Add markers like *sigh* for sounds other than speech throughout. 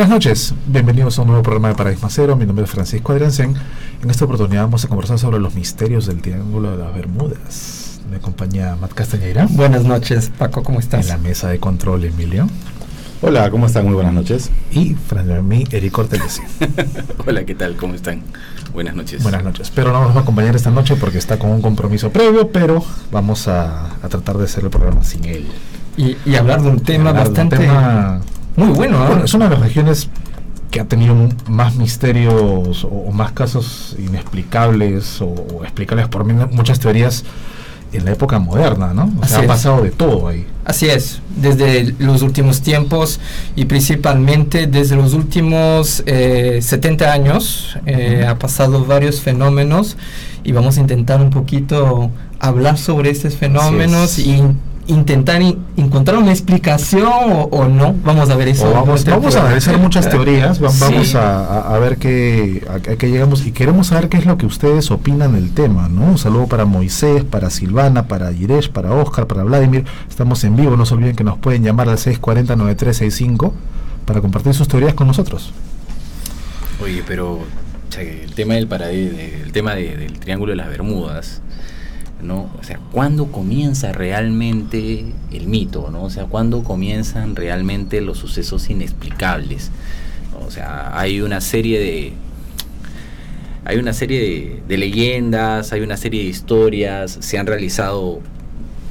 Buenas noches, bienvenidos a un nuevo programa de Paradigma Cero. Mi nombre es Francisco Adriansen. En esta oportunidad vamos a conversar sobre los misterios del Triángulo de las Bermudas. Me acompaña Matt Castañeira. Buenas noches, Paco, ¿cómo estás? En la mesa de control, Emilio. Hola, ¿cómo están? Muy buenas noches. Y frente a mí, Eric Cortés. *laughs* Hola, ¿qué tal? ¿Cómo están? Buenas noches. Buenas noches. Pero no nos va a acompañar esta noche porque está con un compromiso previo, pero vamos a, tratar de hacer el programa sin él. Y, hablar de un tema bastante... muy bueno, Es una de las regiones que ha tenido más misterios o, más casos inexplicables o, explicables por muchas teorías en la época moderna, ¿no? O sea, ha pasado de todo ahí. Así es, desde los últimos tiempos y principalmente desde los últimos 70 eh, años eh, ha pasado varios fenómenos y vamos a intentar un poquito hablar sobre estos fenómenos y intentar encontrar una explicación o, no. Vamos a ver eso. vamos, a analizar muchas teorías, vamos a, ver qué, a, qué llegamos y queremos saber qué es lo que ustedes opinan del tema. ¿no? Un saludo para Moisés, para Silvana, para Yiresh, para Oscar, para Vladimir. Estamos en vivo, no se olviden que nos pueden llamar al 640-9365 para compartir sus teorías con nosotros. Oye, pero el tema del, el tema del Triángulo de las Bermudas ¿no? O sea, ¿cuándo comienza realmente el mito, ¿no? O sea, ¿cuándo comienzan realmente los sucesos inexplicables? O sea, hay una serie de hay una serie de, leyendas, hay una serie de historias, se han realizado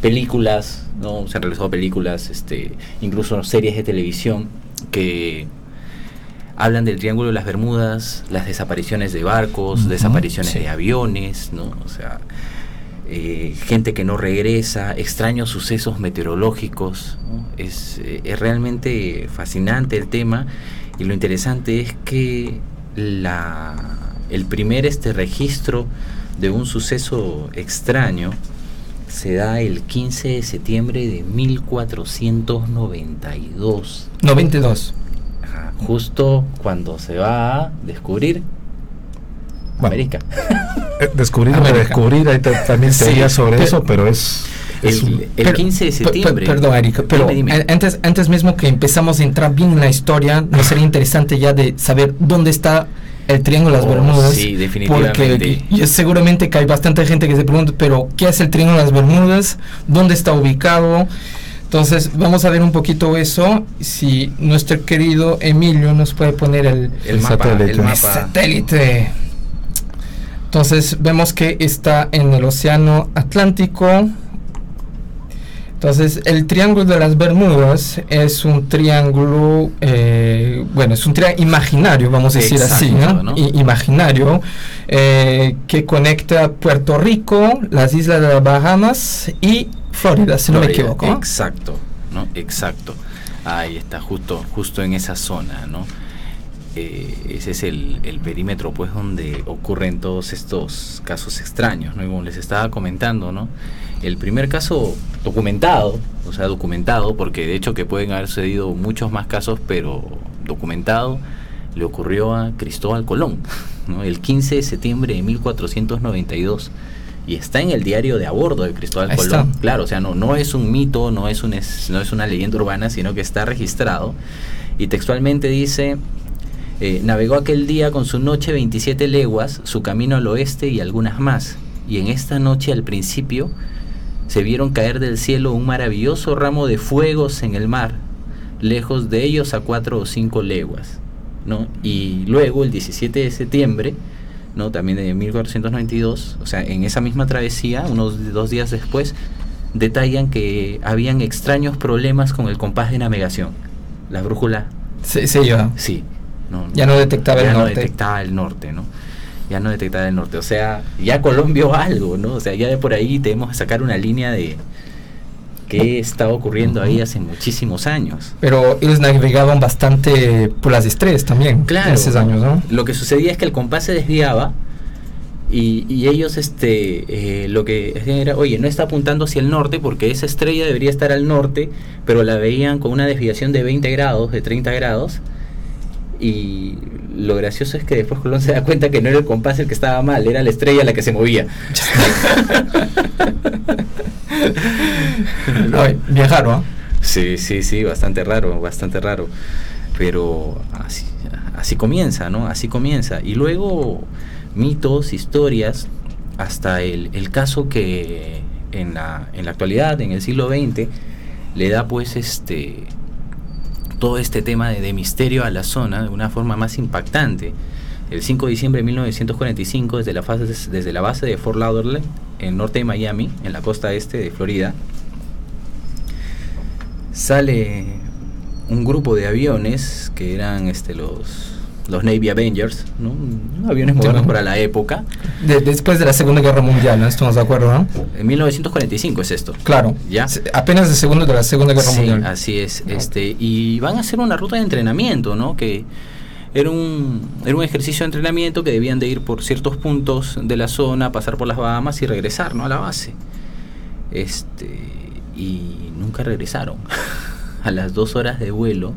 películas, ¿no? Se han realizado películas, este, incluso series de televisión que hablan del Triángulo de las Bermudas, las desapariciones de barcos, desapariciones de aviones, ¿no? O sea, eh, gente que no regresa, extraños sucesos meteorológicos. Es, eh, es, realmente fascinante el tema y lo interesante es que la, el primer este registro de un suceso extraño se da el 15 de septiembre de 1492. 92. justo cuando se va a descubrir América. Eh, descubrir o hay también sería sobre eso, pero es... el, 15 de septiembre. perdón, Erika, pero Antes, antes mismo que empezamos a entrar bien en la historia, nos sería interesante ya de saber dónde está el Triángulo de las oh, Bermudas. Sí, definitivamente. Porque seguramente que hay bastante gente que se pregunta, pero ¿qué es el Triángulo de las Bermudas? ¿Dónde está ubicado? Entonces, vamos a ver un poquito eso. Si nuestro querido Emilio nos puede poner el, el, mapa, el mapa. satélite. Entonces vemos que está en el Océano Atlántico. Entonces el Triángulo de las Bermudas es un triángulo, eh, bueno, es un triángulo imaginario, vamos a decir así, ¿no? imaginario, eh, que conecta Puerto Rico, las Islas de las Bahamas y Florida, si no me equivoco. Exacto, ¿no? Exacto. Ahí está, justo, justo en esa zona, ¿no? Eh, ese es el, perímetro pues donde ocurren todos estos casos extraños, ¿no? como les estaba comentando, ¿no? El primer caso documentado, o sea, documentado, porque de hecho que pueden haber sucedido muchos más casos, pero documentado, le ocurrió a Cristóbal Colón, ¿no? El 15 de septiembre de 1492 y está en el diario de a bordo de Cristóbal Colón. Claro, o sea, no, no es un mito, no es, un, no es una leyenda urbana, sino que está registrado. Y textualmente dice, eh, navegó aquel día con su noche 27 leguas, su camino al oeste y algunas más, y en esta noche al principio se vieron caer del cielo un maravilloso ramo de fuegos en el mar, lejos de ellos a cuatro o cinco leguas. ¿no? Y luego, el 17 de septiembre, ¿no? también de 1492, o sea, en esa misma travesía, unos dos días después, detallan que habían extraños problemas con el compás de navegación. La brújula. Sí, sí, yo. Sí, ya no detectaba el norte. detectaba el norte, ¿no? Ya no detectaba el norte. O sea, ya Colombia algo, ¿no? O sea, ya de por ahí tenemos que sacar una línea de qué estaba ocurriendo ahí hace muchísimos años. Pero ellos navegaban bastante por las estrellas también. Claro. En esos años, ¿no? Lo que sucedía es que el compás se desviaba y, ellos este eh, lo que era, oye, no está apuntando hacia el norte porque esa estrella debería estar al norte, pero la veían con una desviación de 20 grados, de 30 grados y lo gracioso es que después Colón se da cuenta que no era el compás el que estaba mal, era la estrella la que se movía. *laughs* Viajaron, ¿no? Sí, sí, sí, bastante raro, bastante raro. Pero así, así comienza, ¿no? Así comienza. Y luego mitos, historias, hasta el, el caso que en la, en la actualidad, en el siglo XX, le da pues este todo este tema de, misterio a la zona de una forma más impactante. El 5 de diciembre de 1945, desde la, fase, desde la base de Fort Lauderdale, en norte de Miami, en la costa este de Florida, sale un grupo de aviones que eran este, los, los Navy Avengers, ¿no? aviones modernos para la época. De, después de la Segunda Guerra Mundial, ¿no? Estamos de acuerdo, ¿no? En 1945 es esto. Claro. ¿Ya? Apenas de segundo de la Segunda Guerra sí, Mundial. Así es. Este, y van a hacer una ruta de entrenamiento, ¿no? Que era un, era un ejercicio de entrenamiento que debían de ir por ciertos puntos de la zona, pasar por las Bahamas y regresar, ¿no? A la base. Este, y nunca regresaron. *laughs* a las dos horas de vuelo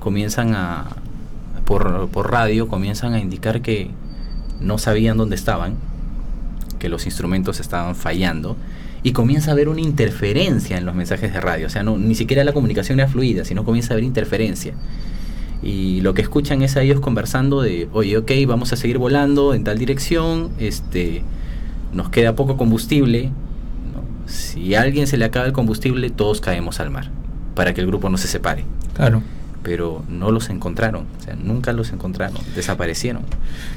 comienzan a, por, radio, comienzan a indicar que no sabían dónde estaban, que los instrumentos estaban fallando y comienza a haber una interferencia en los mensajes de radio. O sea, ni siquiera la comunicación era fluida, sino comienza a haber interferencia. Y lo que escuchan es a ellos conversando de, oye, ok, vamos a seguir volando en tal dirección, este, nos queda poco combustible. Si a alguien se le acaba el combustible, todos caemos al mar, para que el grupo no se separe. Claro pero no los encontraron, o sea, nunca los encontraron, desaparecieron.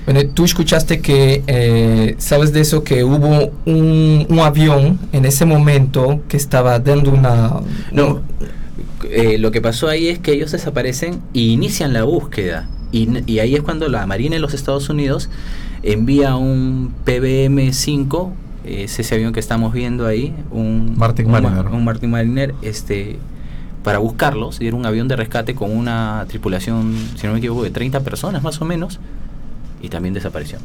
Bueno, tú escuchaste que, eh, ¿sabes de eso? Que hubo un, un, avión en ese momento que estaba dando una... No, eh, lo que pasó ahí es que ellos desaparecen y inician la búsqueda, y, y ahí es cuando la Marina de los Estados Unidos envía un PBM-5, es ese avión que estamos viendo ahí, un Martin Mariner, un, un Martin Mariner, este para buscarlos y era un avión de rescate con una tripulación, si no me equivoco, de 30 personas más o menos, y también desapareció.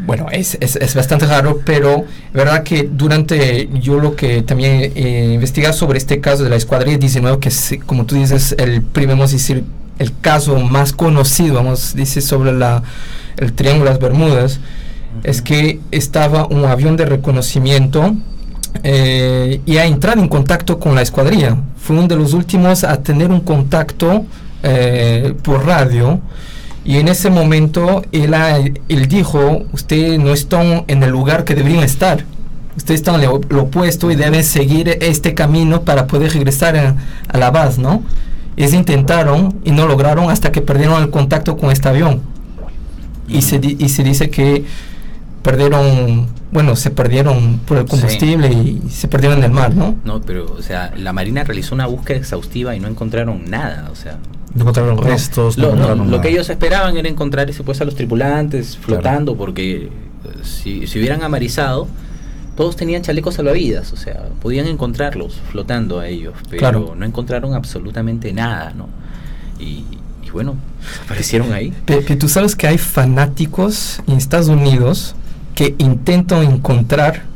Bueno, es, es, es bastante raro, pero verdad que durante yo lo que también eh, investigar sobre este caso de la escuadrilla 19, que es, como tú dices, el primero, vamos a decir, el caso más conocido, vamos decir, sobre la, el Triángulo de las Bermudas, uh -huh. es que estaba un avión de reconocimiento eh, y a entrar en contacto con la escuadrilla. Fue uno de los últimos a tener un contacto eh, por radio. Y en ese momento él, él dijo, usted no están en el lugar que deberían estar. Ustedes están en lo opuesto y deben seguir este camino para poder regresar a, a la base, ¿no? Ellos intentaron y no lograron hasta que perdieron el contacto con este avión. Y, se, y se dice que perdieron, bueno, se perdieron por el combustible sí. y se perdieron en el mar, ¿no? No, pero, o sea, la Marina realizó una búsqueda exhaustiva y no encontraron nada, o sea. No encontraron no, restos. Lo, no encontraron lo que ellos esperaban era encontrar ese, pues, a los tripulantes flotando, claro. porque si, si hubieran amarizado, todos tenían chalecos salvavidas, o sea, podían encontrarlos flotando a ellos, pero claro. no encontraron absolutamente nada, ¿no? Y, y bueno, aparecieron ahí. Pero, pero tú sabes que hay fanáticos en Estados Unidos que intentan encontrar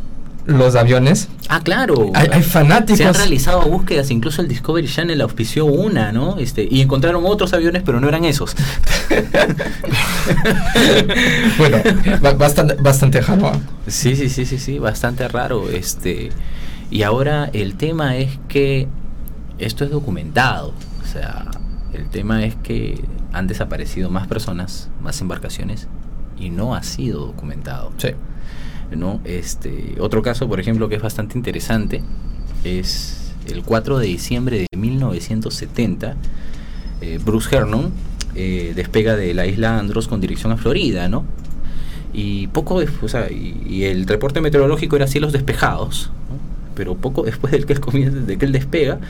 los aviones. Ah, claro. Hay, hay, fanáticos. Se han realizado búsquedas, incluso el Discovery Channel auspició una, ¿no? Este, y encontraron otros aviones, pero no eran esos. *laughs* bueno, bastante, bastante raro. Sí, sí, sí, sí, sí, bastante raro. Este, y ahora el tema es que esto es documentado. O sea, el tema es que han desaparecido más personas, más embarcaciones, y no ha sido documentado. Sí. ¿no? Este, otro caso, por ejemplo, que es bastante interesante, es el 4 de diciembre de 1970, eh, Bruce Hernon eh, despega de la isla Andros con dirección a Florida, ¿no? Y poco después, o sea, y, y, el reporte meteorológico era cielos despejados, ¿no? pero poco después del que él comienza, de que él despega,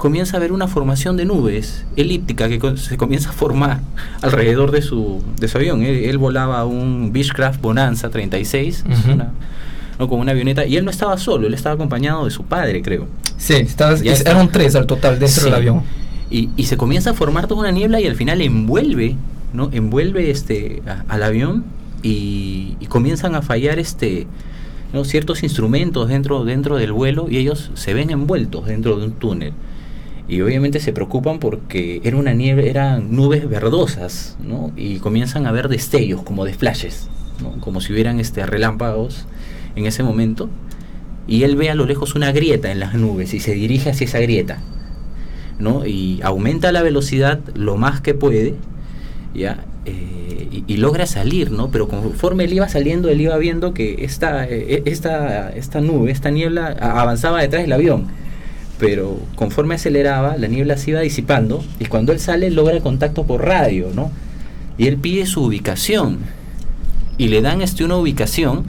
comienza a haber una formación de nubes elíptica que se comienza a formar alrededor de su, de su avión. Él, él volaba un Beechcraft Bonanza 36, uh -huh. una, ¿no? con una avioneta, y él no estaba solo, él estaba acompañado de su padre, creo. Sí, estaba, eran tres al total dentro sí. del avión. Y, y, se comienza a formar toda una niebla y al final envuelve, ¿no? Envuelve este, a, al avión y, y, comienzan a fallar este, ¿no? ciertos instrumentos dentro, dentro del vuelo y ellos se ven envueltos dentro de un túnel y obviamente se preocupan porque era una nieve, eran nubes verdosas, ¿no? Y comienzan a ver destellos, como de flashes, ¿no? Como si hubieran este, relámpagos en ese momento. Y él ve a lo lejos una grieta en las nubes y se dirige hacia esa grieta, ¿no? Y aumenta la velocidad lo más que puede, ¿ya? Eh, y, logra salir, ¿no? Pero conforme él iba saliendo, él iba viendo que esta, eh, esta, esta nube, esta niebla avanzaba detrás del avión. Pero conforme aceleraba, la niebla se iba disipando y cuando él sale logra contacto por radio, ¿no? Y él pide su ubicación y le dan este una ubicación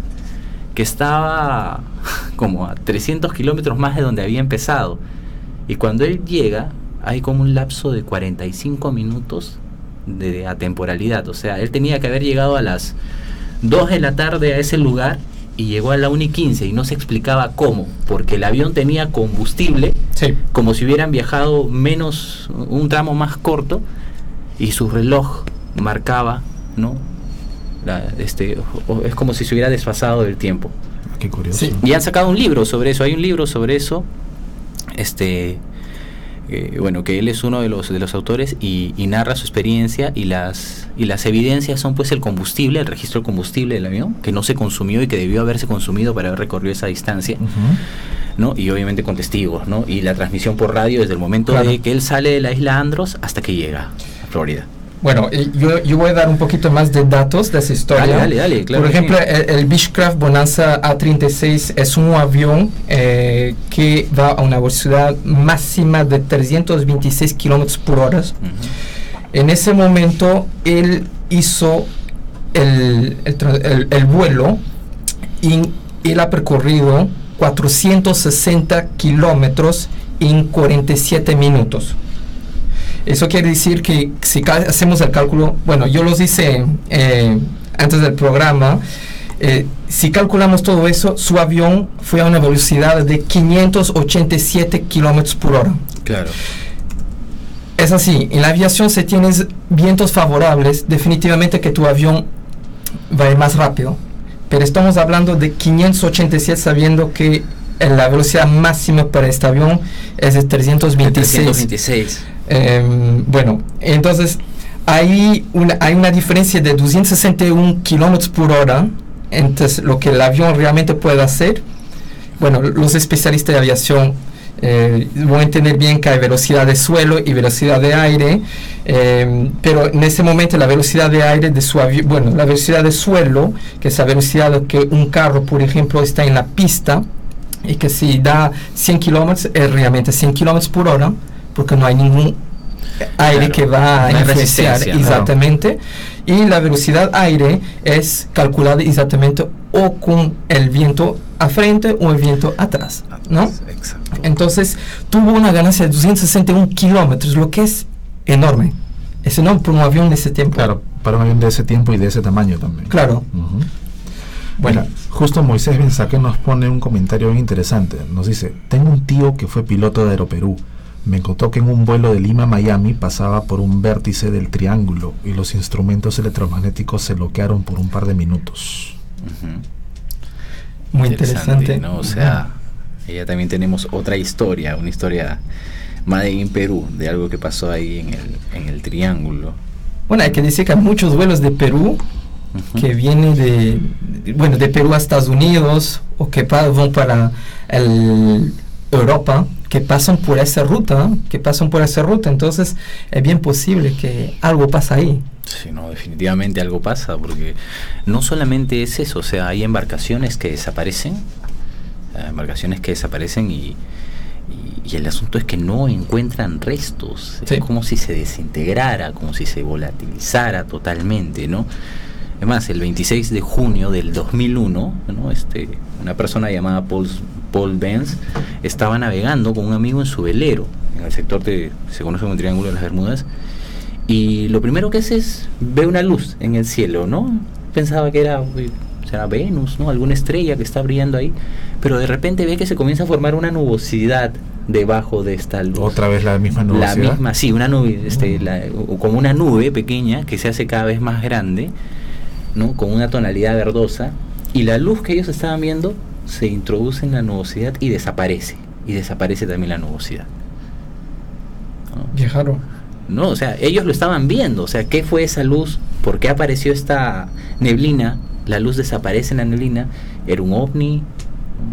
que estaba *laughs* como a 300 kilómetros más de donde había empezado. Y cuando él llega, hay como un lapso de 45 minutos de atemporalidad. O sea, él tenía que haber llegado a las 2 de la tarde a ese lugar y llegó a la 1 y 15 y no se explicaba cómo, porque el avión tenía combustible, como si hubieran viajado menos, un tramo más corto, y su reloj marcaba, ¿no? este, es como si se hubiera desfasado del tiempo. Qué curioso. Y han sacado un libro sobre eso, hay un libro sobre eso, este, bueno, que él es uno de los, de los autores y, narra su experiencia y las, y las evidencias son pues el combustible, el registro del combustible del avión, que no se consumió y que debió haberse consumido para haber recorrido esa distancia. ¿no? Y obviamente con testigos, ¿no? Y la transmisión por radio desde el momento de que él sale de la isla Andros hasta que llega a Florida. Bueno, yo, yo, voy a dar un poquito más de datos de esa historia. Dale, dale, Por ejemplo, el, el, Beechcraft Bonanza A36 es un avión eh, que va a una velocidad máxima de 326 kilómetros por hora. En ese momento, él hizo el, el, el vuelo y él ha percorrido 460 kilómetros en 47 minutos. Eso quiere decir que si hacemos el cálculo, bueno, yo los hice eh, antes del programa, eh, si calculamos todo eso, su avión fue a una velocidad de 587 kilómetros por hora. Claro. Es así, en la aviación si tienes vientos favorables, definitivamente que tu avión va a ir más rápido. Pero estamos hablando de 587 sabiendo que la velocidad máxima para este avión es de 326. 326. Em, bueno, entonces hay una, diferencia de 261 kilómetros por hora entre lo que el avión realmente puede hacer. Bueno, los especialistas de aviación eh, van a entender bien que hay velocidad de suelo y velocidad de aire, em, pero en ese momento la velocidad de aire de su avión, bueno, la velocidad de suelo, que es la velocidad que un carro, por ejemplo, está en la pista y que si da 100 kilómetros es realmente 100 kilómetros por hora porque no hay ningún aire que va a influenciar exactamente y la velocidad aire es calculada exactamente o con el viento a frente o el viento atrás, ¿no? Exacto. Entonces tuvo una ganancia de 261 kilómetros, lo que es enorme. Es enorme para un avión de ese tiempo. Claro, para un avión de ese tiempo y de ese tamaño también. Claro. Bueno, justo Moisés Benzaque nos pone un comentario bien interesante. Nos dice, tengo un tío que fue piloto de Aeroperú me contó que en un vuelo de Lima a Miami pasaba por un vértice del triángulo y los instrumentos electromagnéticos se bloquearon por un par de minutos. Muy interesante. ¿no? O sea, ella también tenemos otra historia, una historia más en Perú, de algo que pasó ahí en el, en el triángulo. Bueno, hay que decir que hay muchos vuelos de Perú que vienen de, bueno, de Perú a Estados Unidos o que van para el Europa que pasan por esa ruta, que pasan por esa ruta, entonces es bien posible que algo pasa ahí. Sí, no, definitivamente algo pasa, porque no solamente es eso, o sea, hay embarcaciones que desaparecen, eh, embarcaciones que desaparecen y, y, el asunto es que no encuentran restos, es como si se desintegrara, como si se volatilizara totalmente, ¿no? Además, el 26 de junio del 2001, ¿no? este, una persona llamada Paul, Paul Benz, estaba navegando con un amigo en su velero, en el sector que se conoce como el Triángulo de las Bermudas, y lo primero que hace es ve una luz en el cielo, ¿no? Pensaba que era, será Venus, ¿no? Alguna estrella que está brillando ahí, pero de repente ve que se comienza a formar una nubosidad debajo de esta luz. Otra vez la misma nubosidad. La misma, sí, una nube, este, como una nube pequeña que se hace cada vez más grande, ¿no? Con una tonalidad verdosa, y la luz que ellos estaban viendo se introduce en la nubosidad y desaparece. Y desaparece también la nubosidad. Viajaron. No, o sea, ellos lo estaban viendo. O sea, ¿qué fue esa luz? ¿Por qué apareció esta neblina? La luz desaparece en la neblina. Era un ovni,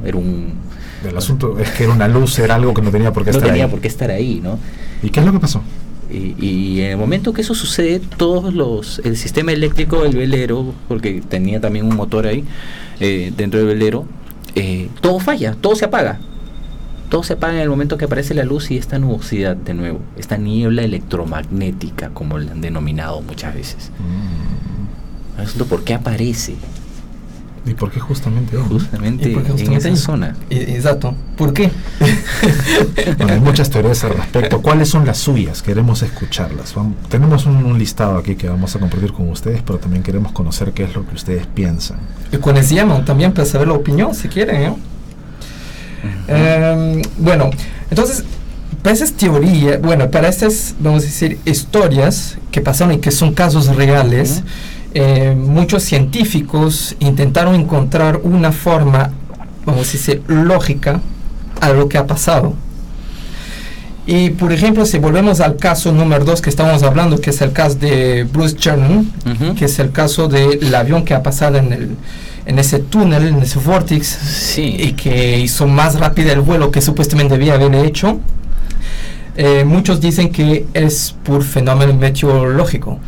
era un, El asunto es que era una luz, era algo que no tenía por qué no estar tenía ahí. por qué estar ahí, ¿no? ¿Y qué es lo que pasó? Y, y en el momento que eso sucede, todos los, el sistema eléctrico del velero, porque tenía también un motor ahí eh, dentro del velero, eh, todo falla, todo se apaga. Todo se apaga en el momento que aparece la luz y esta nubosidad de nuevo, esta niebla electromagnética, como la han denominado muchas veces. Mm. ¿Por qué aparece? ¿Y por qué justamente hoy? Justamente ¿Y por qué en justamente esa zona. Exacto. ¿Por qué? *laughs* Bueno, hay muchas teorías al respecto. ¿Cuáles son las suyas? Queremos escucharlas. Vam- tenemos un, un listado aquí que vamos a compartir con ustedes, pero también queremos conocer qué es lo que ustedes piensan. Y llaman también para saber la opinión, si quieren. ¿eh? Em, bueno, entonces, para esas teorías, bueno, para estas, vamos a decir, historias que pasaron y que son casos reales, eh, muchos científicos intentaron encontrar una forma, vamos a decir, lógica a lo que ha pasado. Y, por ejemplo, si volvemos al caso número 2 que estamos hablando, que es el caso de Bruce Chernin, Ujú. que es el caso del avión que ha pasado en, el, en ese túnel, en ese vortex, Sí. y que hizo más rápido el vuelo que supuestamente debía haber hecho. Eh, muchos dicen que es por fenómeno meteorológico,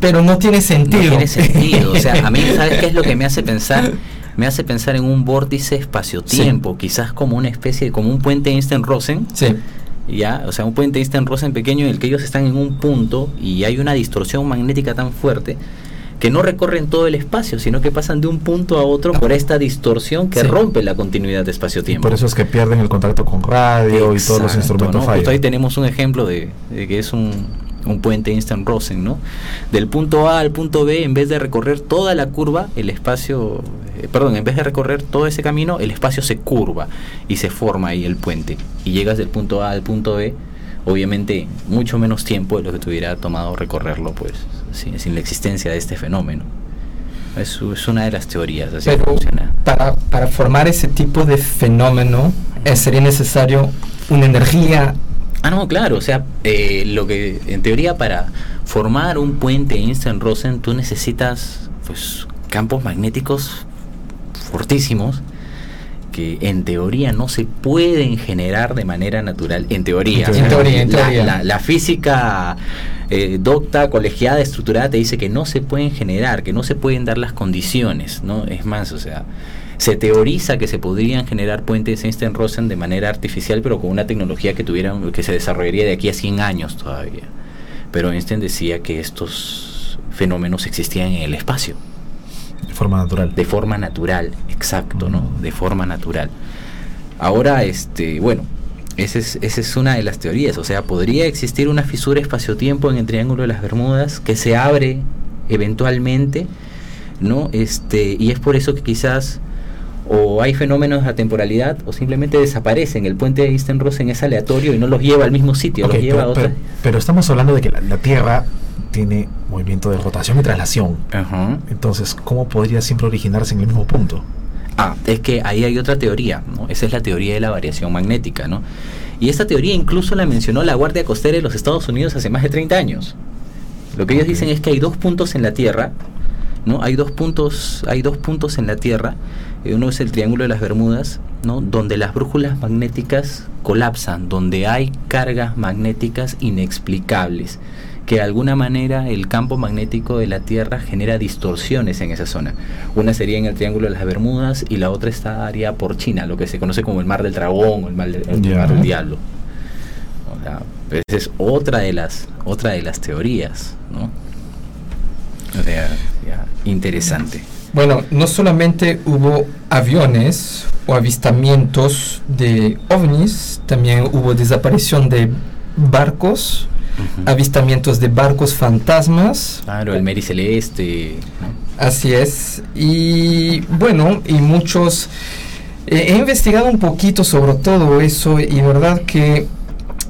pero no tiene sentido. No tiene sentido. O sea, a mí, ¿sabes qué es lo que me hace pensar? *laughs* Me hace pensar en un vórtice espacio-tiempo, quizás como una especie, como un puente Einstein-Rosen, sí, ya, o sea, un puente Einstein-Rosen pequeño en el que ellos están en un punto y hay una distorsión magnética tan fuerte que no recorren todo el espacio, sino que pasan de un punto a otro por esta distorsión que Sí. rompe la continuidad de espacio-tiempo. por eso es que pierden el contacto con radio y todos los instrumentos ¿no? Justo ahí fallan. tenemos un ejemplo de, de que es un, un puente Einstein-Rosen, ¿no? Del punto A al punto B, en vez de recorrer toda la curva, el espacio, eh, perdón, en vez de recorrer todo ese camino, el espacio se curva y se forma ahí el puente. Y llegas del punto A al punto B, obviamente mucho menos tiempo de lo que te hubiera tomado recorrerlo, pues, sin, sin la existencia de este fenómeno. Es, es una de las teorías, así pero funciona. para, para formar ese tipo de fenómeno eh, sería necesario una energía Ah, no, claro, o sea, eh, lo que en teoría para formar un puente Einstein-Rosen tú necesitas pues campos magnéticos fortísimos que en teoría no se pueden generar de manera natural, en teoría. En teoría, en la, teoría. la- la física eh, docta, colegiada, estructurada te dice que no se pueden generar, que no se pueden dar las condiciones, ¿no? Es más, o sea, se teoriza que se podrían generar puentes Einstein-Rosen de manera artificial, pero con una tecnología que tuviera, que se desarrollaría de aquí a 100 años todavía. Pero Einstein decía que estos fenómenos existían en el espacio, De forma natural. de forma natural, exacto, ¿no? De forma natural. Ahora, este, bueno, esa es, esa es una de las teorías, o sea, podría existir una fisura espacio-tiempo en el Triángulo de las Bermudas que se abre eventualmente, ¿no? Este, y es por eso que quizás o hay fenómenos de temporalidad o simplemente desaparecen. El puente de Einstein-Rosen es aleatorio y no los lleva al mismo sitio, los lleva a pero, otra. pero- pero estamos hablando de que la, la Tierra tiene movimiento de rotación y traslación. Entonces, ¿cómo podría siempre originarse en el mismo punto? Ah, es que ahí hay otra teoría, ¿no? Esa es la teoría de la variación magnética, ¿no? Y esta teoría incluso la mencionó la Guardia Costera de los Estados Unidos hace más de 30 años. Lo que ellos dicen es que hay dos puntos en la Tierra, ¿no? Hay dos puntos, hay dos puntos en la Tierra. eh, Uno es el Triángulo de las Bermudas, ¿no? Donde las brújulas magnéticas colapsan, donde hay cargas magnéticas inexplicables, que de alguna manera el campo magnético de la Tierra genera distorsiones en esa zona. Una sería en el Triángulo de las Bermudas y la otra estaría por China, lo que se conoce como el Mar del Dragón o el Mar del, el. Mar del Diablo. O sea, esa es otra de las, otra de las teorías, ¿no? O sea, interesante. Bueno, no solamente hubo aviones o avistamientos de ovnis, también hubo desaparición de barcos, avistamientos de barcos fantasmas. Claro, el Mary Celeste. Así es. Y bueno, y muchos... eh, he investigado un poquito sobre todo eso y verdad que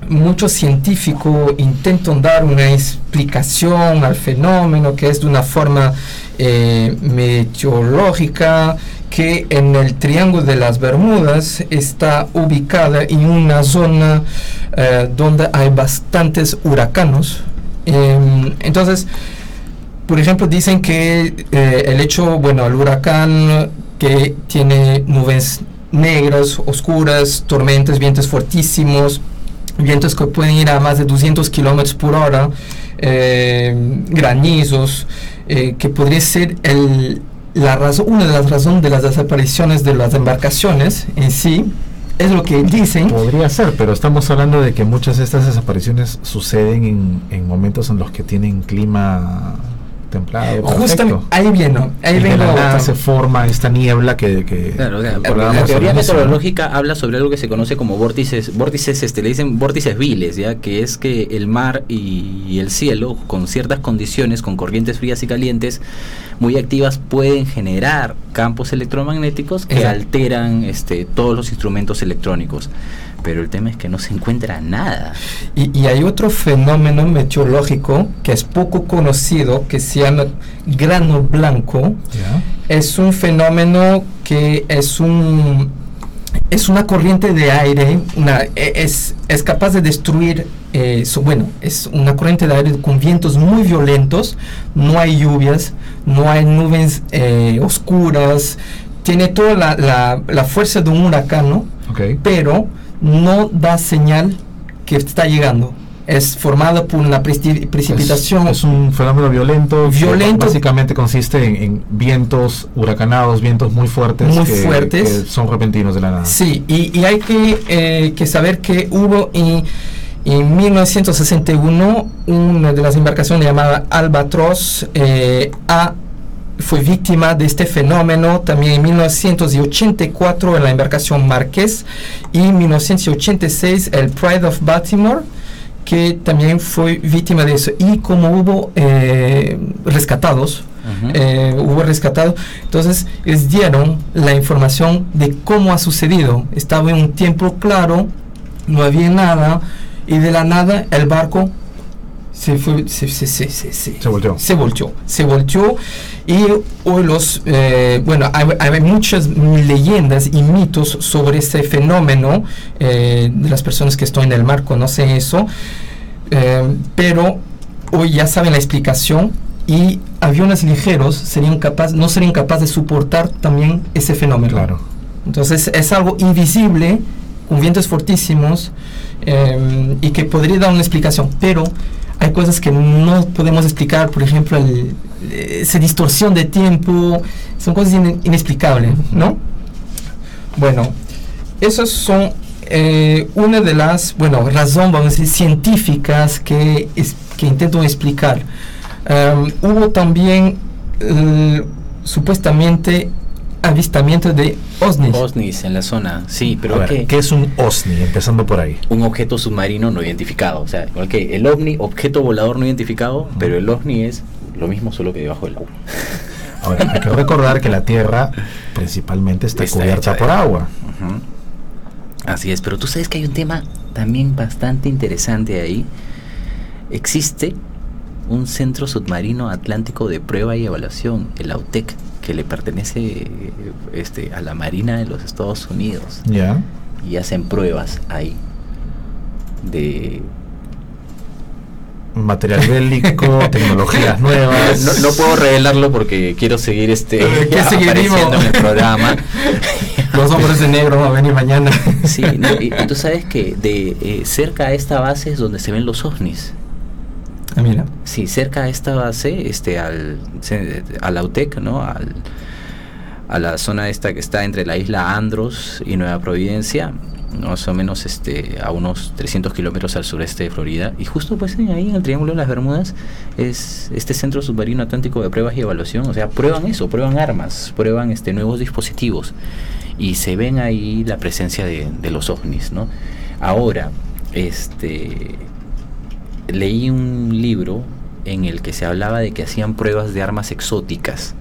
muchos científicos intentan dar una explicación al fenómeno que es de una forma eh, meteorológica que en el Triángulo de las Bermudas está ubicada en una zona eh, donde hay bastantes huracanos. Em, entonces, por ejemplo, dicen que eh, el hecho, bueno, el huracán que tiene nubes negras, oscuras, tormentas, vientos fuertísimos, vientos que pueden ir a más de 200 kilómetros por hora, eh, granizos, eh, que podría ser el, la razón, una de las razones de las desapariciones de las embarcaciones en sí. Es lo que dicen. Podría ser, pero estamos hablando de que muchas de estas desapariciones suceden en, en momentos en los que tienen clima templado. Justamente, ahí viene, ahí vengo. se forma esta niebla que... que claro, la teoría meteorológica habla sobre algo que se conoce como vórtices, vórtices este, le dicen vórtices viles, ya que es que el mar y el cielo, con ciertas condiciones, con corrientes frías y calientes, muy activas pueden generar campos electromagnéticos que alteran este, todos los instrumentos electrónicos pero el tema es que no se encuentra nada. Y, hay otro fenómeno meteorológico que es poco conocido, que se llama grano blanco. Es un fenómeno que es un es una corriente de aire, una, e, es, es capaz de destruir, eh, bueno, es una corriente de aire con vientos muy violentos, no hay lluvias, no hay nubes eh, oscuras, tiene toda la, la, fuerza de un huracán, ¿no? pero no da señal que está llegando. Es formado por una precipitación. Es, un fenómeno violento. Violento. Básicamente consiste en, vientos huracanados, vientos muy fuertes. Muy fuertes. Que son repentinos de la nada. Sí, y, hay que, eh, que, saber que hubo en, en 1961 una de las embarcaciones llamada Albatros eh, a fue víctima de este fenómeno también en 1984 en la embarcación Marqués y en 1986 el Pride of Baltimore que también fue víctima de eso. Y como hubo eh, rescatados eh, hubo rescatados entonces les dieron la información de cómo ha sucedido. Estaba en un tiempo claro no había nada y de la nada el barco se fue se, se, se, se volteó se volteó se volteó y hoy los, eh, bueno, hay, muchas leyendas y mitos sobre ese fenómeno eh, de las personas que están en el mar conocen eso, eh, pero hoy ya saben la explicación y aviones ligeros serían capaz, no serían capaces de soportar también ese fenómeno. Claro. Entonces es algo invisible, con vientos fortísimos y que podría dar una explicación, pero hay cosas que no podemos explicar, por ejemplo, el, esa distorsión de tiempo, son cosas inexplicables, ¿no? Bueno, esas son eh, una de las, bueno, razones, vamos científicas que, es, que intento explicar. Um, hubo también uh, supuestamente avistamiento de OSNIs. OSNIs en la zona, sí, pero ¿qué? es un OSNI? Empezando por ahí. Un objeto submarino no identificado, o sea, el OVNI, objeto volador no identificado, pero el OSNI es lo mismo solo que debajo del agua. Ahora, hay que recordar que la Tierra principalmente está, cubierta por agua. Así es, pero tú sabes que hay un tema también bastante interesante ahí. Existe un centro submarino atlántico de prueba y evaluación, el AUTEC, que le pertenece este, a la Marina de los Estados Unidos. Ya. Y hacen pruebas ahí de material *laughs* bélico, tecnologías nuevas. No, puedo revelarlo porque quiero seguir este ¿Qué *laughs* apareciendo en el programa. *laughs* Los hombres de negro van a venir mañana. Sí, y, tú sabes que de eh, cerca a esta base es donde se ven los ovnis. Ah, mira. Sí, cerca a esta base, este, al, al Autec, ¿no? Al, a la zona esta que está entre la isla Andros y Nueva Providencia, más o menos este, a unos 300 kilómetros al sureste de Florida. Y justo pues ahí en el Triángulo de las Bermudas es este centro submarino atlántico de pruebas y evaluación. O sea, prueban eso, prueban armas, prueban este, nuevos dispositivos. Y se ven ahí la presencia de, los ovnis, ¿no? Ahora, este, leí un libro en el que se hablaba de que hacían pruebas de armas exóticas.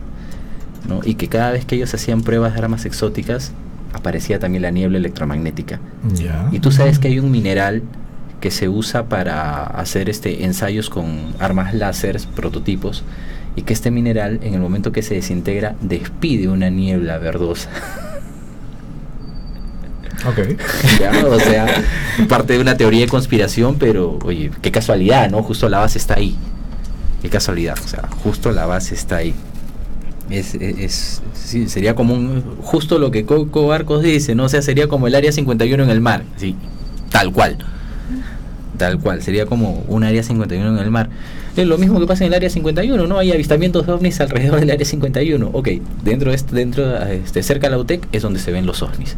¿no? Y que cada vez que ellos hacían pruebas de armas exóticas, aparecía también la niebla electromagnética. Y tú sabes que hay un mineral que se usa para hacer este ensayos con armas láser, prototipos, y que este mineral en el momento que se desintegra despide una niebla verdosa. *laughs* Ok. *laughs* o sea, parte de una teoría de conspiración, pero oye, qué casualidad, ¿no? Justo la base está ahí. Qué casualidad, o sea, justo la base está ahí. Es, es, sí, sería como un, justo lo que Coco Barcos dice, ¿no? O sea, sería como el área 51 en el mar, sí, tal cual. Tal cual, sería como un área 51 en el mar. Es lo mismo que pasa en el área 51, ¿no? Hay avistamientos de ovnis alrededor del área 51. Ok, dentro de dentro este, cerca de la UTEC es donde se ven los ovnis.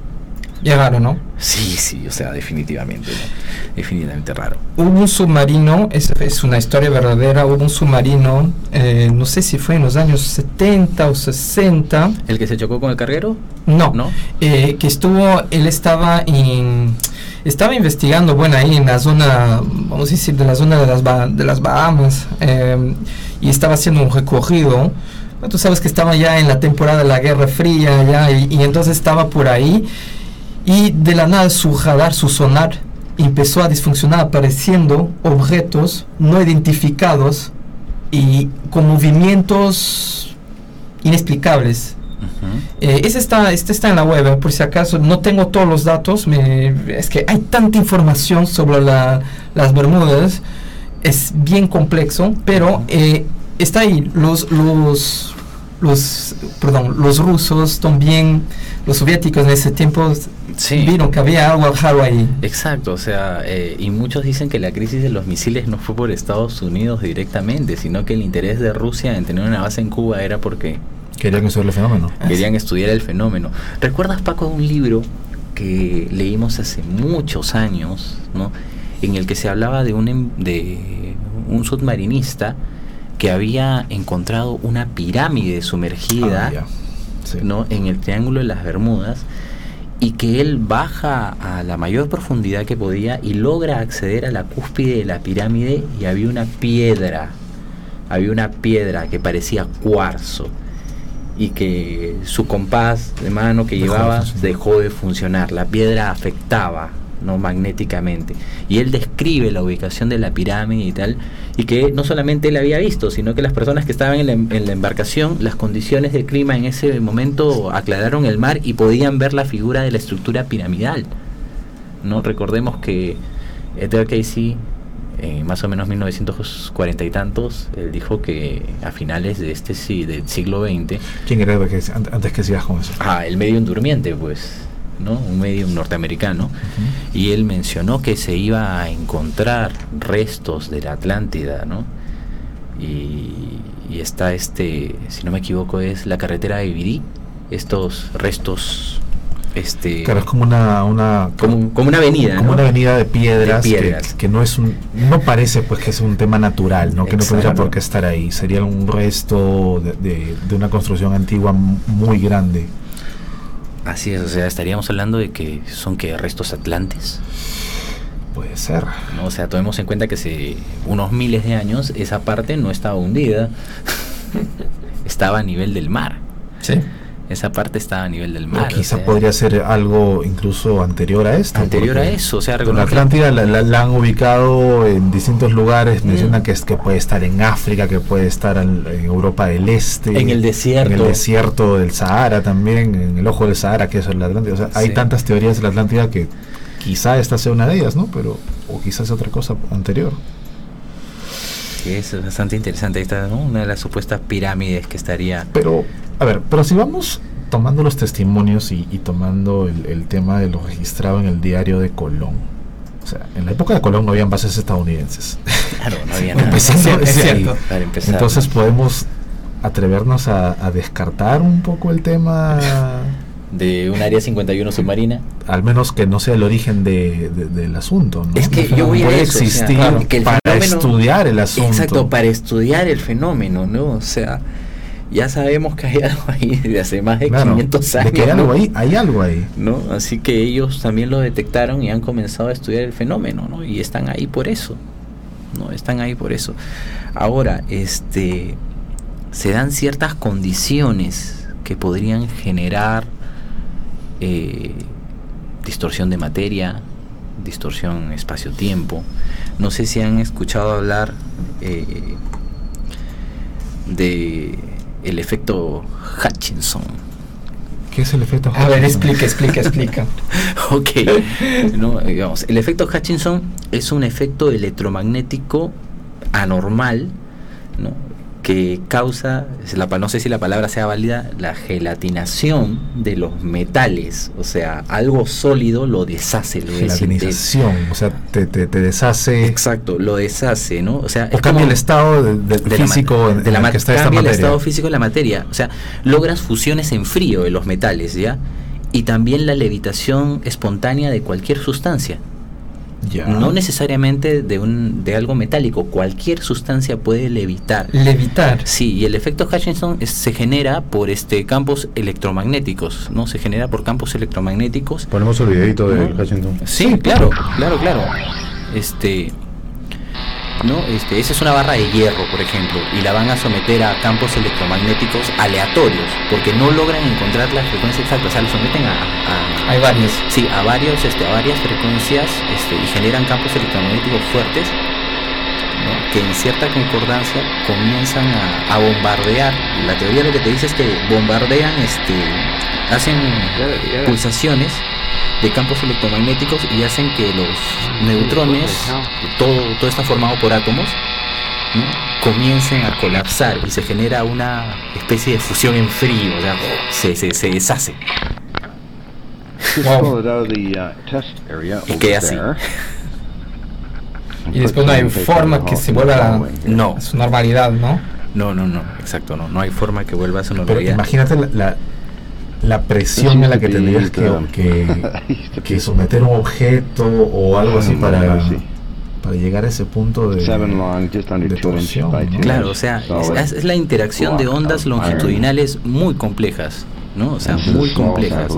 Raro, ¿no? Sí, sí, o sea, definitivamente, ¿no? definitivamente raro. Hubo un submarino, es, es una historia verdadera, hubo un submarino, eh, no sé si fue en los años 70 o 60. ¿El que se chocó con el carguero? No, ¿No? Eh, que estuvo, él estaba en, estaba investigando, bueno, ahí en la zona, vamos a decir, de la zona de las, de las Bahamas, eh, y estaba haciendo un recorrido. Tú sabes que estaba ya en la temporada de la Guerra Fría, ya, y, y entonces estaba por ahí y de la nada su radar, su sonar, empezó a disfuncionar apareciendo objetos no identificados y con movimientos inexplicables. Eh, ese está, este está en la web, por si acaso. No tengo todos los datos, me, es que hay tanta información sobre la, las Bermudas, es bien complejo, pero eh, está ahí, los, los, los, perdón, los rusos también, los soviéticos en ese tiempo sí. vieron que había algo raro ahí. Exacto, o sea, eh, y muchos dicen que la crisis de los misiles no fue por Estados Unidos directamente, sino que el interés de Rusia en tener una base en Cuba era porque... Querían estudiar el fenómeno. Querían estudiar el fenómeno. ¿Recuerdas, Paco, un libro que leímos hace muchos años, ¿no? en el que se hablaba de un, em, de un submarinista que había encontrado una pirámide sumergida ¿no? en el Triángulo de las Bermudas y que él baja a la mayor profundidad que podía y logra acceder a la cúspide de la pirámide y había una piedra, había una piedra que parecía cuarzo y que su compás de mano que llevaba dejó de funcionar, la piedra afectaba no magnéticamente. Y él describe la ubicación de la pirámide y tal, y que no solamente él había visto, sino que las personas que estaban en la, embarcación, las condiciones de clima en ese momento aclararon el mar y podían ver la figura de la estructura piramidal. No recordemos que Edgar Casey, en más o menos 1940 y tantos, él dijo que a finales de este del siglo XX. ¿Quién era antes que sigas con eso? Ah, el medio durmiente, pues un medium norteamericano, y él mencionó que se iba a encontrar restos de la Atlántida, ¿no? Y, está este, si no me equivoco, es la carretera de Virí, estos restos este claro es como una, una como, una avenida como una avenida de piedras, Que, no es un no parece pues que es un tema natural no que no tendría por qué estar ahí. Sería un resto de, de una construcción antigua muy grande Así es, o sea, estaríamos hablando de que son que restos atlantes. Puede ser. ¿no? O sea, tomemos en cuenta que hace unos miles de años esa parte no estaba hundida, *laughs* estaba a nivel del mar. Sí esa parte estaba a nivel del mar. quizá podría ser algo incluso anterior a esto. Anterior a eso, o sea, la Atlántida la, han ubicado en distintos lugares, mm. menciona que, es, que puede estar en África, que puede estar en, Europa del Este. En el desierto. En el desierto del Sahara también, en el ojo del Sahara, que es la Atlántida. O sea, hay tantas teorías de la Atlántida que quizá esta sea una de ellas, ¿no? Pero, o quizás otra cosa anterior. Sí, es bastante interesante. Esta, ¿no? Una de las supuestas pirámides que estaría... Pero a ver, pero si vamos tomando los testimonios y, tomando el, tema de lo registrado en el diario de Colón. O sea, en la época de Colón no habían bases estadounidenses. Claro, no había *laughs* nada. Entonces podemos atrevernos a, descartar un poco el tema de un área 51 submarina. Al menos que no sea el origen de, del asunto. ¿no? Es que yo voy a existir para estudiar el asunto. Exacto, para estudiar el fenómeno, ¿no? O sea, ya sabemos que hay *laughs* algo ahí desde hace más de 500 años. hay algo ahí, hay algo ahí. ¿no? Así que ellos también lo detectaron y han comenzado a estudiar el fenómeno, ¿no? Y están ahí por eso. ¿no? Están ahí por eso. Ahora, este se dan ciertas condiciones que podrían generar eh, distorsión de materia, distorsión espacio-tiempo. No sé si han escuchado hablar eh, de el efecto Hutchinson. ¿Qué es el efecto Hutchinson? A ver, explica, explica, explica. *laughs* *laughs* ok. No, digamos, el efecto Hutchinson es un efecto electromagnético anormal, ¿no? Que causa, no sé si la palabra sea válida, la gelatinación de los metales. O sea, algo sólido lo deshace. Lo Gelatinización, o sea, te, te, deshace. Exacto, lo deshace, ¿no? O sea, o cambia el estado de, físico de la, que está cambia el estado físico de la materia. O sea, logras fusiones en frío de los metales, ¿ya? Y también la levitación espontánea de cualquier sustancia. No necesariamente de, un, de algo metálico, cualquier sustancia puede levitar. Levitar. Sí, y el efecto Hutchinson se genera por este campos electromagnéticos, ¿no? Se genera por campos electromagnéticos. Ponemos el videito de Hutchinson. Sí, claro, claro, claro. Este, ¿no? Este, esa es una barra de hierro, por ejemplo, y la van a someter a campos electromagnéticos aleatorios, porque no logran encontrar la frecuencia exacta, o sea, lo someten a, hay varios, sí, a varios, este, a varias frecuencias, este, y generan campos electromagnéticos fuertes, que en cierta concordancia comienzan a, bombardear. La teoría lo que te dice es que bombardean, este, hacen pulsaciones de campos electromagnéticos y hacen que los neutrones, todo, todo está formado por átomos, comiencen a colapsar y se genera una especie de fusión en frío, o sea, se, se, se deshace. y queda así. *laughs* Y después no hay forma que se vuelva a, no. su normalidad, ¿no? No, no, no, exacto, no, no hay forma que vuelva a su normalidad. Pero imagínate la la presión a la que tendrías que, que, *laughs* someter un objeto o algo así para, para llegar a ese punto de, torsión. Claro, o sea, es, la interacción de ondas longitudinales muy complejas, ¿no? O sea, muy complejas.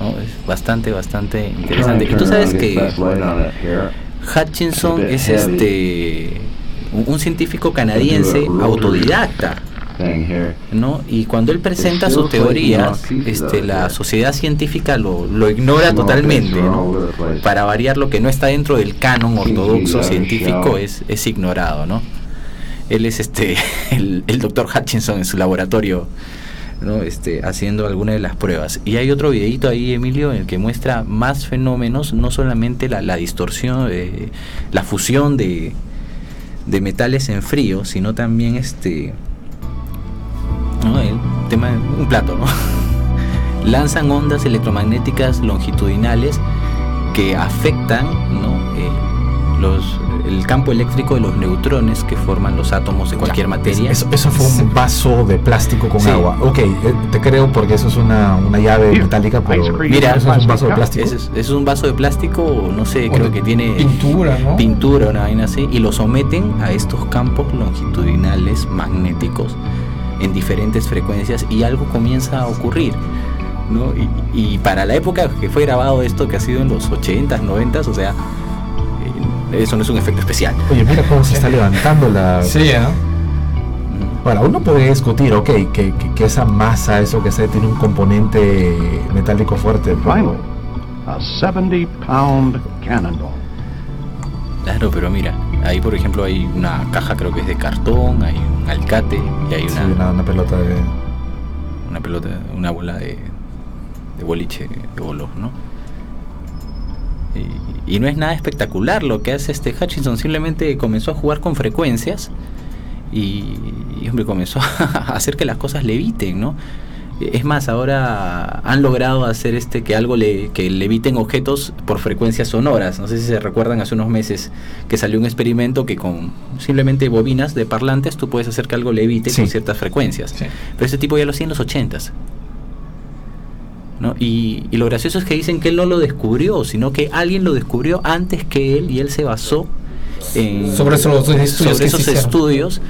Es bastante, bastante interesante. Y tú sabes que Hutchinson es este un científico canadiense autodidacta ¿no? Y cuando él presenta su teoría, este, la sociedad científica lo, lo ignora totalmente. Para variar, lo que no está dentro del canon ortodoxo científico es, es ignorado. ¿no? Él es este, *laughs* el, el doctor Hutchinson en su laboratorio. ¿No? Este, haciendo alguna de las pruebas. Y hay otro videito ahí, Emilio, en el que muestra más fenómenos, no solamente la, distorsión, eh, la fusión de, de metales en frío, sino también este el tema un plato, ¿no? *laughs* Lanzan ondas electromagnéticas longitudinales que afectan eh, los, el campo eléctrico de los neutrones que forman los átomos de cualquier materia. Eso, fue un vaso de plástico con agua. Ok, eh, te creo porque eso es una, llave metálica, pero mira, eso es un vaso de plástico. Eso es, un vaso de plástico, no sé, creo que tiene pintura, ¿no? Pintura, una vaina así, y lo someten a estos campos longitudinales magnéticos en diferentes frecuencias y algo comienza a ocurrir. ¿no? Y, para la época que fue grabado esto, que ha sido en los 80s, 90s, o sea, eso no es un efecto especial. Oye, mira cómo se está levantando la... Sí, ¿eh? Bueno, uno puede discutir, ok, que, que, esa masa, eso que se tiene un componente metálico fuerte, pero... A 70 pound cannonball. Claro, pero mira, ahí por ejemplo hay una caja creo que es de cartón, hay un alicate y hay una, una, pelota de... Una pelota, una bola de, de boliche, de bolos, ¿no? Y, y, no es nada espectacular lo que hace este Hutchinson, simplemente comenzó a jugar con frecuencias y, y hombre, comenzó *laughs* a hacer que las cosas leviten, ¿no? Es más, ahora han logrado hacer este que algo le, que leviten objetos por frecuencias sonoras. No sé si se recuerdan hace unos meses que salió un experimento que con simplemente bobinas de parlantes tú puedes hacer que algo levite con ciertas frecuencias. Pero ese tipo ya lo hacía en los ochentas. ¿No? Y, lo gracioso es que dicen que él no lo descubrió, sino que alguien lo descubrió antes que él y él se basó en, sobre esos estudios, sobre esos estudios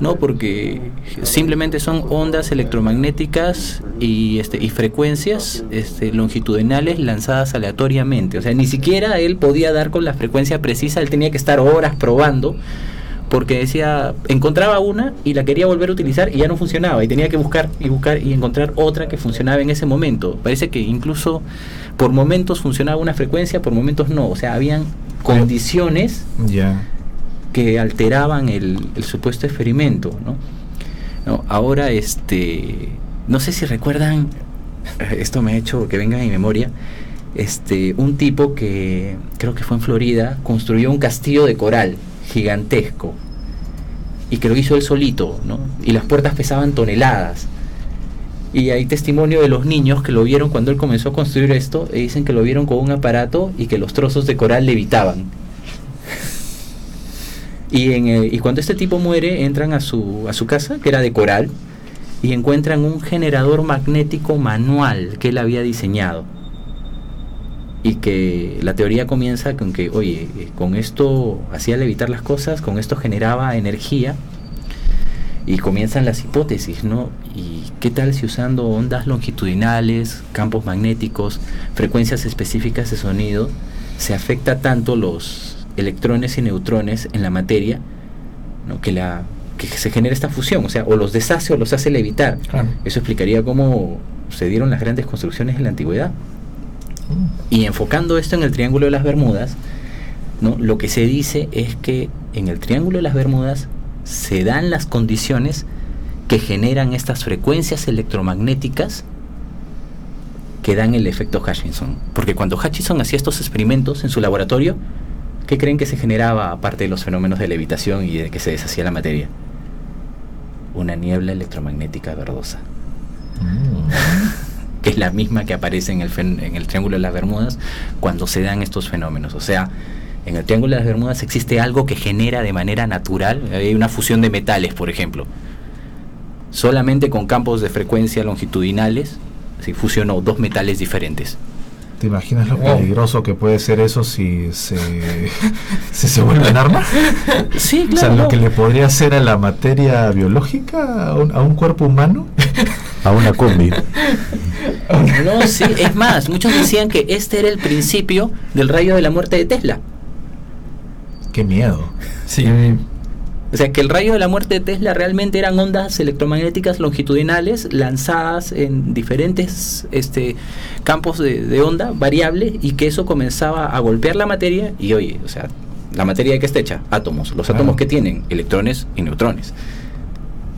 ¿no? Porque simplemente son ondas electromagnéticas y, este, y frecuencias este, longitudinales lanzadas aleatoriamente. O sea, ni siquiera él podía dar con la frecuencia precisa, él tenía que estar horas probando porque decía, encontraba una y la quería volver a utilizar y ya no funcionaba y tenía que buscar y buscar y encontrar otra que funcionaba en ese momento. Parece que incluso por momentos funcionaba una frecuencia, por momentos no, o sea, habían condiciones que alteraban el, supuesto experimento, ¿no? Ahora, este, no sé si recuerdan, *laughs* esto me ha hecho que venga a mi memoria, este, un tipo que creo que fue en Florida, construyó un castillo de coral gigantesco y que lo hizo él solito, ¿no? Y las puertas pesaban toneladas. Y hay testimonio de los niños que lo vieron cuando él comenzó a construir esto y dicen que lo vieron con un aparato y que los trozos de coral levitaban. Y, en, y cuando este tipo muere, entran a su, a su casa, que era de coral, y encuentran un generador magnético manual que él había diseñado. Y que la teoría comienza con que, oye, eh, con esto hacía levitar las cosas, con esto generaba energía, y comienzan las hipótesis, ¿no? ¿Y qué tal si usando ondas longitudinales, campos magnéticos, frecuencias específicas de sonido, se afecta tanto los electrones y neutrones en la materia, ¿no? que, la, que se genera esta fusión, o sea, o los deshace o los hace levitar. Claro. Eso explicaría cómo se dieron las grandes construcciones en la antigüedad. Y enfocando esto en el Triángulo de las Bermudas, lo que se dice es que en el Triángulo de las Bermudas se dan las condiciones que generan estas frecuencias electromagnéticas que dan el efecto Hutchinson. Porque cuando Hutchinson hacía estos experimentos en su laboratorio, ¿qué creen que se generaba aparte de los fenómenos de levitación y de que se deshacía la materia? Una niebla electromagnética verdosa. Que es la misma que aparece en el, en el Triángulo de las Bermudas cuando se dan estos fenómenos. O sea, en el Triángulo de las Bermudas existe algo que genera de manera natural, hay una fusión de metales, por ejemplo. Solamente con campos de frecuencia longitudinales se fusionó dos metales diferentes. ¿Te imaginas lo Wow. peligroso que puede ser eso si se, *laughs* si se vuelve un arma? Sí, O sea, claro. lo que le podría hacer a la materia biológica, a un, a un cuerpo humano. A una combi. No, sí, es más, muchos decían que este era el principio del rayo de la muerte de Tesla. Qué miedo. Sí, O sea, que el rayo de la muerte de Tesla realmente eran ondas electromagnéticas longitudinales lanzadas en diferentes este, campos de, de onda variable y que eso comenzaba a golpear la materia y oye, o sea, la materia de qué está hecha? Átomos. Los átomos que tienen electrones y neutrones.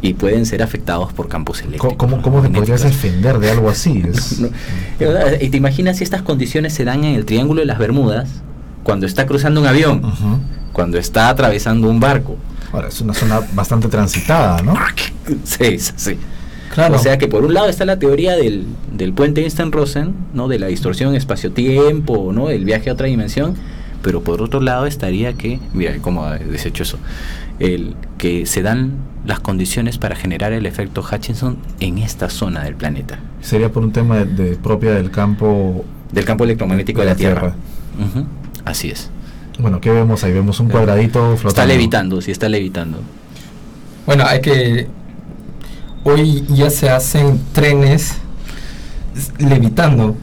Y pueden ser afectados por campos eléctricos. ¿Cómo, cómo te podrías defender de algo así? *laughs* Es- No, de verdad, Y te imaginas si estas condiciones se dan en el Triángulo de las Bermudas, cuando está cruzando un avión, cuando está atravesando un barco. Ahora, es una zona bastante transitada, ¿no? Sí, sí, claro. O sea que por un lado está la teoría del, del puente Einstein-Rosen, ¿no? de la distorsión espacio-tiempo, ¿no? el viaje a otra dimensión, pero por otro lado estaría que, mira cómo he deshecho eso, el, que se dan las condiciones para generar el efecto Hutchinson en esta zona del planeta, Sería por un tema de, de propia del campo. del campo electromagnético de De la Tierra. Tierra. Así es. Bueno, ¿qué vemos ahí? Vemos un cuadradito flotando. Está levitando, sí está levitando. Bueno, hay que. Hoy ya se hacen trenes levitando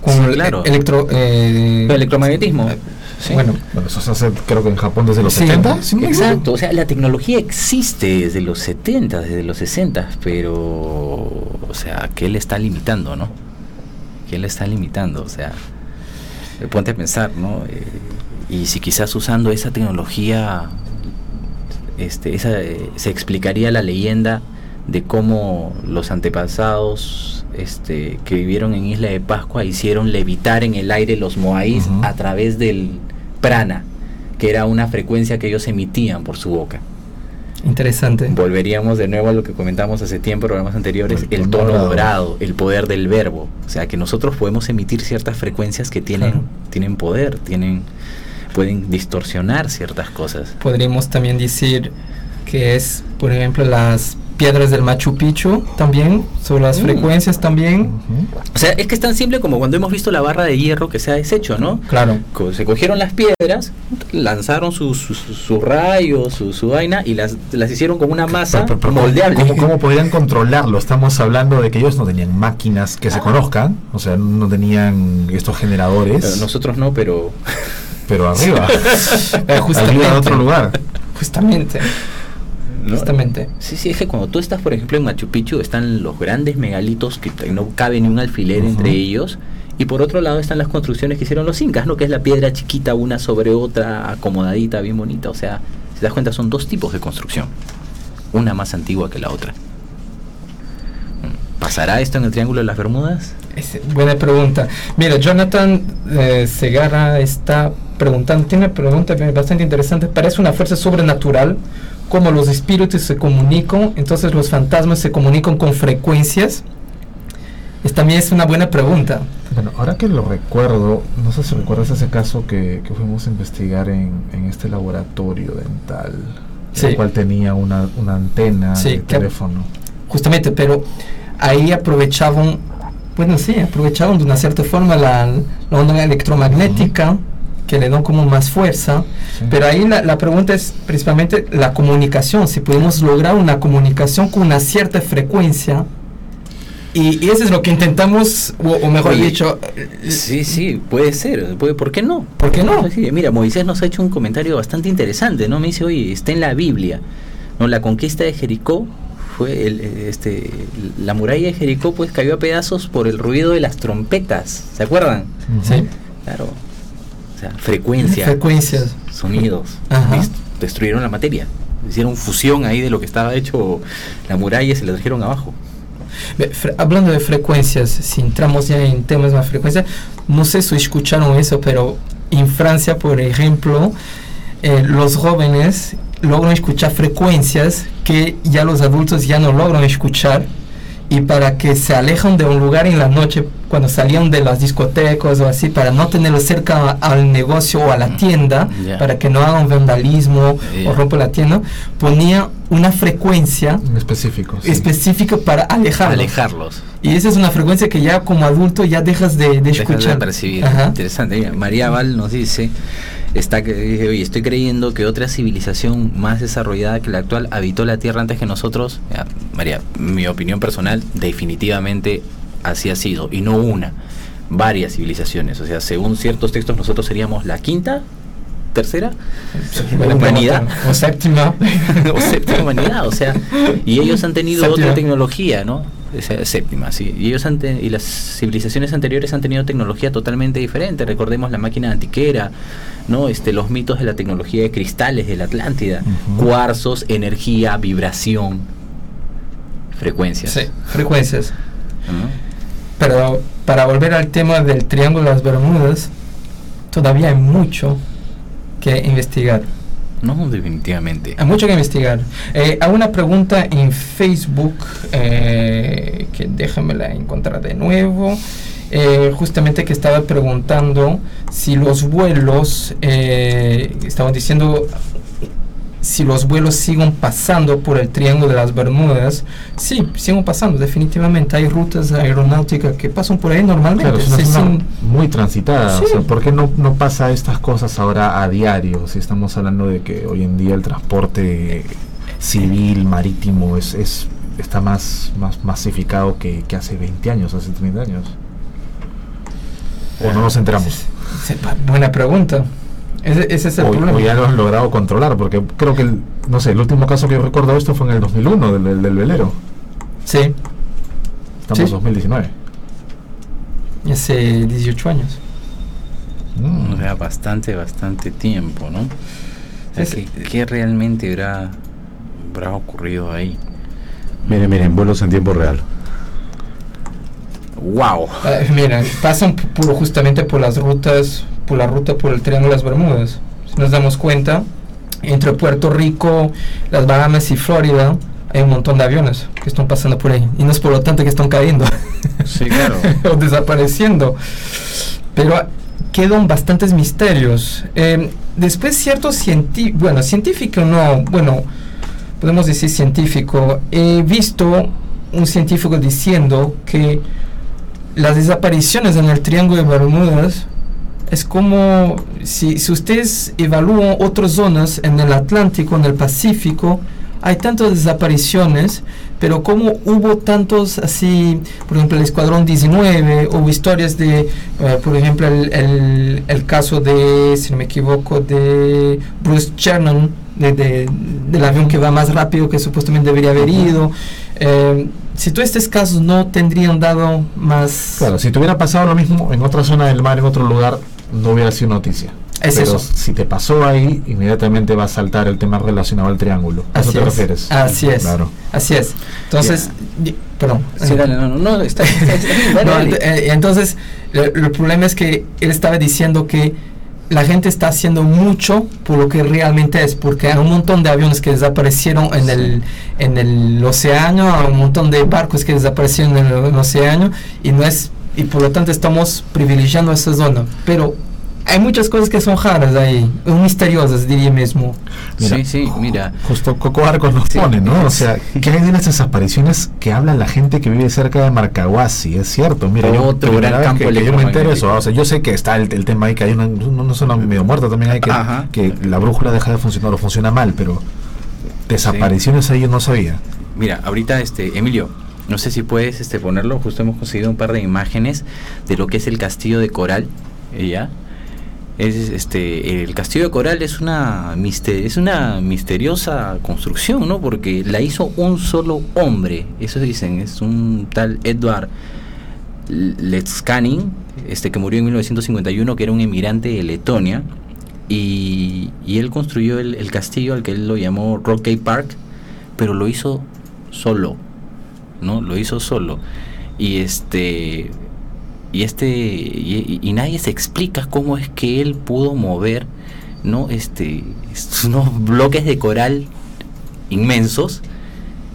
con Sí, el- claro. electro. eh, El electromagnetismo. Sí. Bueno, Bueno, eso se hace creo que en Japón desde los Sí, 70. si no me equivoco. Exacto, o sea, la tecnología existe desde los 70, desde los 60, pero, o sea, ¿qué le está limitando, no? ¿Qué le está limitando? O sea, eh, ponte a pensar, ¿no? Eh, y si quizás usando esa tecnología, este, esa, eh, se explicaría la leyenda de cómo los antepasados este, que vivieron en Isla de Pascua hicieron levitar en el aire los moáis Ujú. a través del prana, que era una frecuencia que ellos emitían por su boca. interesante. Volveríamos de nuevo a lo que comentamos hace tiempo, programas anteriores, El el, tono tono dorado. dorado, el poder del verbo. O sea, que nosotros podemos emitir ciertas frecuencias que tienen, Claro. tienen poder, tienen pueden distorsionar ciertas cosas. Podríamos también decir que es, por ejemplo, las piedras del Machu Picchu también, sobre las Mm. frecuencias también. Ujú. O sea, es que es tan simple como cuando hemos visto la barra de hierro que se ha deshecho, ¿no? Claro. Se cogieron las piedras, lanzaron su, su, su- su rayo, su, su vaina y las, las hicieron como una masa Pero- pero- pero moldeable. ¿cómo, cómo podrían controlarlo? Estamos hablando de que ellos no tenían máquinas que se Ah. conozcan, o sea, no tenían estos generadores, nosotros no, pero pero arriba, *laughs* Eh, justamente. arriba de otro lugar. Justamente. ¿no? Justamente. Sí, sí, es que cuando tú estás, por ejemplo, en Machu Picchu, están los grandes megalitos que no cabe ni un alfiler entre ellos. Y por otro lado están las construcciones que hicieron los incas, ¿no? Que es la piedra chiquita una sobre otra, acomodadita, bien bonita. O sea, si te das cuenta, son dos tipos de construcción. Una más antigua que la otra. Mm. ¿Pasará esto en el Triángulo de las Bermudas? Es buena pregunta. Mira, Jonathan eh, Segarra está preguntando, tiene una pregunta bastante interesante, parece una fuerza sobrenatural, como los espíritus se comunican, entonces los fantasmas se comunican con frecuencias. Es, también es una buena pregunta. Bueno, ahora que lo recuerdo, no sé si recuerdas ese caso que, que fuimos a investigar en, en este laboratorio dental, Sí. el cual tenía una, una antena Sí, de teléfono. Justamente, pero ahí aprovechaban, bueno, sí, aprovechaban de una cierta forma la, la onda electromagnética, que le dan como más fuerza. Sí. Pero ahí la, la pregunta es principalmente la comunicación, si podemos lograr una comunicación con una cierta frecuencia. Y, y eso es lo que intentamos, o, o mejor Oye, dicho, Sí, sí, puede ser. Puede, ¿Por qué no? ¿por qué no? Mira, Moisés nos ha hecho un comentario bastante interesante, ¿no? Me dice, oye, está en la Biblia, ¿no? La conquista de Jericó fue, el, este, la muralla de Jericó pues cayó a pedazos por el ruido de las trompetas, ¿se acuerdan? Sí, Claro. O sea, frecuencia, frecuencias. sonidos, Ajá. destruyeron la materia. Hicieron fusión ahí de lo que estaba hecho la muralla y se la trajeron abajo. Fre- Hablando de frecuencias, si entramos ya en temas más frecuencia, no sé si escucharon eso, pero en Francia, por ejemplo, eh, los jóvenes logran escuchar frecuencias que ya los adultos ya no logran escuchar y para que se alejan de un lugar en la noche cuando salían de las discotecas o así para no tenerlo cerca al negocio o a la tienda Ya. para que no hagan vandalismo o rompan la tienda ponía una frecuencia En específico. sí. específica para alejarlos. Alejarlos. Y esa es una frecuencia que ya como adulto ya dejas de, de Dejas escuchar. de percibir. Ajá. Interesante. María Val nos dice, está que oye, estoy creyendo que otra civilización más desarrollada que la actual habitó la Tierra antes que nosotros. Mira, María, mi opinión personal, definitivamente así ha sido. Y no una, varias civilizaciones. O sea, según ciertos textos, nosotros seríamos la quinta, tercera Bueno, humanidad. O séptima. *laughs* o séptima humanidad, o sea, y ellos han tenido Séptima. otra tecnología, ¿no? Séptima, sí. Y ellos han te- y las civilizaciones anteriores han tenido tecnología totalmente diferente. Recordemos la máquina antiquera, ¿no? Este, los mitos de la tecnología de cristales de la Atlántida, cuarzos, energía, vibración, frecuencias. sí, frecuencias. Pero para volver al tema del Triángulo de las Bermudas, todavía hay mucho que investigar. No, definitivamente. Hay mucho que investigar. Eh, una pregunta en Facebook, eh, que déjamela encontrar de nuevo, eh, justamente que estaba preguntando si los vuelos, eh, estaba diciendo si los vuelos siguen pasando por el Triángulo de las Bermudas. Sí, siguen pasando, definitivamente. Hay rutas aeronáuticas que pasan por ahí normalmente. Claro, Sí, muy transitada. Sí. O sea, ¿Por qué no, no pasa estas cosas ahora a diario? Si estamos hablando de que hoy en día el transporte civil, marítimo, es, es está más, más masificado que, que hace 20 años, hace 30 años. ¿O no nos enteramos? Buena pregunta. Ese, ese es el O, problema. o ya lo han logrado controlar, porque creo que, el, no sé, el último caso que yo recuerdo de esto fue en el 2001, del, del, del velero. Sí, Estamos en Sí. 2019. y hace 18 años. Mm. O sea, bastante, bastante tiempo, ¿no? O sea, Es- ¿qué, qué realmente habrá, habrá ocurrido ahí? Miren, miren, vuelos en tiempo real. ¡Wow! Ah, mira, pasan por, justamente por las rutas, por la ruta por el Triángulo de las Bermudas. Si nos damos cuenta, entre Puerto Rico, las Bahamas y Florida, hay un montón de aviones que están pasando por ahí. Y no es por lo tanto que están cayendo Sí, claro. *laughs* o desapareciendo. Pero quedan bastantes misterios. Eh, después ciertos científicos, bueno, científico no, bueno, podemos decir científico, he visto un científico diciendo que las desapariciones en el Triángulo de Bermudas es como si, si ustedes evalúan otras zonas en el Atlántico, en el Pacífico, hay tantas desapariciones, pero como hubo tantos así, por ejemplo, el Escuadrón 19, hubo historias de, eh, por ejemplo, el, el- el caso de, si no me equivoco, de Bruce Chernon, de, de- del avión que va más rápido que supuestamente debería haber ido. Eh, si todos estos casos no tendrían dado más... Claro, si te hubiera pasado lo mismo en otra zona del mar, en otro lugar, no hubiera sido noticia. Es Pero eso. si te pasó ahí, inmediatamente va a saltar el tema relacionado al triángulo. ¿A eso Así te es. refieres? Así es. Claro. Así es. Entonces, perdón. Sí, dale, no, no, no, está, está- está bien, *laughs* dale, No, dale. ent- eh, entonces, el, el problema es que él estaba diciendo que la gente está haciendo mucho por lo que realmente es, porque hay un montón de aviones que desaparecieron en, el, en el océano, hay un montón de barcos que desaparecieron en el, en el océano y no es y por lo tanto estamos privilegiando esa zona. Pero hay muchas cosas que son raras ahí, misteriosas diría mismo. sí, sí, mira. Justo Coco Arcos nos pone, ¿no? O sea, ¿qué hay de las desapariciones que habla la gente que vive cerca de Marcahuasi? Es cierto, mira, Otro yo, gran campo que, que yo me entero eso, o sea, yo sé que está el, el tema ahí que hay una, una zona medio muerta también hay que, Ajá. que la brújula deja de funcionar o funciona mal, pero desapariciones ahí yo no sabía. Mira, ahorita este Emilio, no sé si puedes este ponerlo, justo hemos conseguido un par de imágenes de lo que es el castillo de Coral, eh, ¿ya? Es este el castillo de Coral es una es una misteriosa construcción, ¿no? Porque la hizo un solo hombre, eso dicen, es un tal Edward Letskanin, este que murió en 1951, que era un emigrante de Letonia y, y él construyó el, castillo al que él lo llamó Rockgate Park, pero lo hizo solo, ¿no? Lo hizo solo. Y este y este y, y nadie se explica cómo es que él pudo mover, ¿no? Este unos bloques de coral inmensos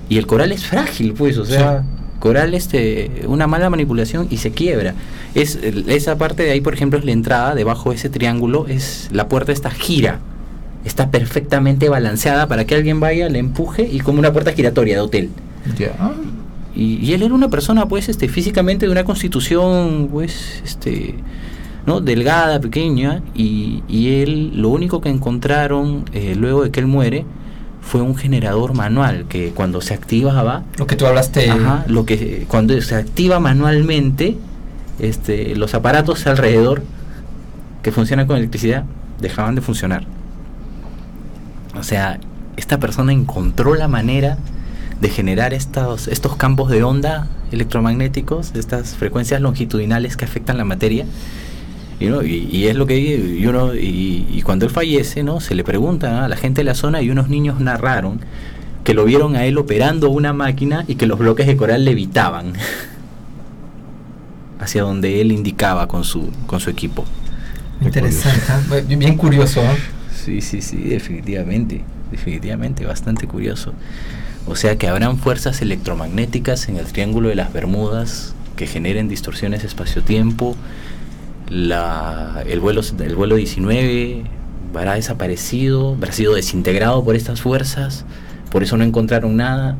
y el coral es frágil, pues, o sea, coral este una mala manipulación y se quiebra. Es esa parte de ahí, por ejemplo, es la entrada, debajo de ese triángulo es la puerta esta gira. Está perfectamente balanceada para que alguien vaya, le empuje y como una puerta giratoria de hotel. Y, y él era una persona, pues, este, físicamente de una constitución, pues, este, ¿no? Delgada, pequeña, y, y él, lo único que encontraron eh, luego de que él muere fue un generador manual que cuando se activaba, Lo que tú hablaste. ajá, lo que cuando se activa manualmente, este, los aparatos alrededor que funcionan con electricidad dejaban de funcionar. O sea, esta persona encontró la manera de generar estos, estos campos de onda electromagnéticos, estas frecuencias longitudinales que afectan la materia. Y, ¿no? y, y es lo que y uno y, y cuando él fallece, ¿no? Se le pregunta a la gente de la zona y unos niños narraron que lo vieron a él operando una máquina y que los bloques de coral levitaban *laughs* hacia donde él indicaba con su con su equipo. Interesante, ¿eh? Bien- bien curioso. ¿eh? Sí, sí, sí, definitivamente, definitivamente, bastante curioso. O sea que habrán fuerzas electromagnéticas en el Triángulo de las Bermudas que generen distorsiones espacio-tiempo. El, vuelo, el vuelo 19 habrá desaparecido, habrá sido desintegrado por estas fuerzas, por eso no encontraron nada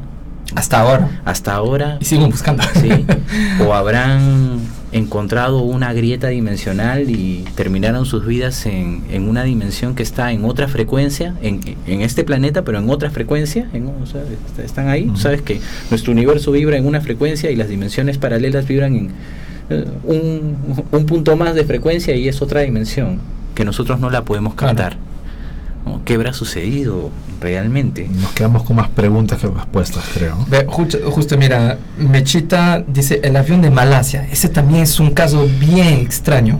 Hasta ahora. hasta ahora. Y sigo buscando. Sí. *laughs* O habrán encontrado una grieta dimensional y terminaron sus vidas en, en una dimensión que está en otra frecuencia, en, en este planeta, pero en otra frecuencia. en- o sea, est- están ahí. Sabes que nuestro universo vibra en una frecuencia y las dimensiones paralelas vibran en eh, un, un punto más de frecuencia y es otra dimensión que nosotros no la podemos Claro. ¿Qué habrá sucedido realmente? Nos quedamos con más preguntas que respuestas, creo. Justo, justo, mira, Mechita dice el avión de Malasia. Ese también es un caso bien extraño.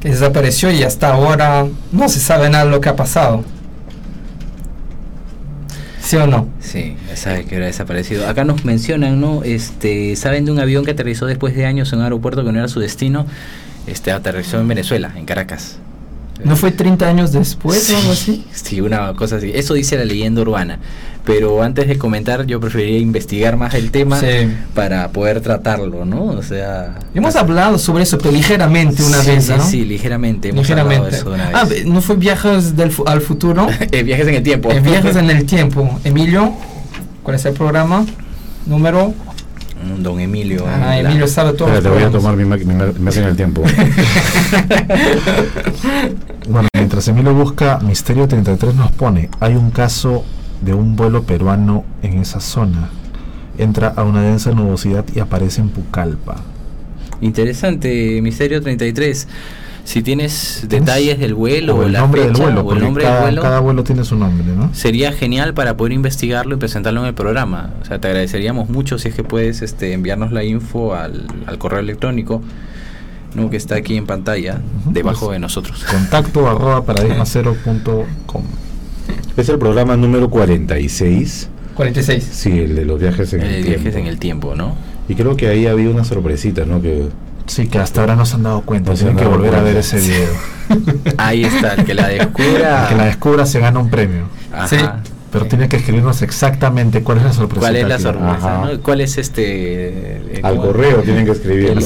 Que desapareció y hasta ahora no se sabe nada de lo que ha pasado. ¿Sí o no? Sí, ya sabe que era desaparecido. Acá nos mencionan, ¿no? Este, saben de un avión que aterrizó después de años en un aeropuerto que no era su destino. Este, aterrizó en Venezuela, en Caracas. ¿No fue 30 años después o algo así? Sí, una cosa así. Eso dice la leyenda urbana. Pero antes de comentar, yo preferiría investigar más el tema Sí. para poder tratarlo, ¿no? O sea. Hemos hablado sobre eso, pero ligeramente una Sí, vez, sí, ¿no? Sí, ligeramente. hemos hablado de ligeramente. eso una Ah, vez. ve- ¿no fue Viajes del al futuro? *laughs* Eh, viajes en el tiempo. Eh, viajes en el *laughs* tiempo. Emilio, ¿cuál es el programa? Número. Mm, Don Emilio. Ah, la- Emilio sabe todo. Espérate, voy a tomar mi, ma- mi ma- mi máquina del tiempo. *laughs* Bueno, mientras Emilio busca, Misterio 33 nos pone, hay un caso de un vuelo peruano en esa zona. Entra a una densa nubosidad y aparece en Pucallpa. Interesante, Misterio 33. Si tienes detalles del vuelo o o, el la nombre del fecha, vuelo, o el nombre cada, del vuelo, cada vuelo tiene su nombre, ¿no? sería genial para poder investigarlo y presentarlo en el programa. O sea, te agradeceríamos mucho si es que puedes este, enviarnos la info al, al correo electrónico ¿no? que está aquí en pantalla, Ujú, debajo pues, de nosotros. Contacto *laughs* arroba paradigmacero.com. Es el programa número 46. 46. Sí, el de los viajes en el, tiempo. viajes en el tiempo, ¿no? Y creo que ahí había una sorpresita, ¿no? Que Sí, que hasta ahora no se han dado cuenta. No Tienen que volver a ver ese video. *laughs* Ahí está, el que la descubra. El que la descubra se gana un premio. Ajá. Sí. Pero tiene que escribirnos exactamente cuál es la sorpresa. ¿Cuál es la sorpresa? ¿Cuál es este? eh, Al correo tienen que escribir. El-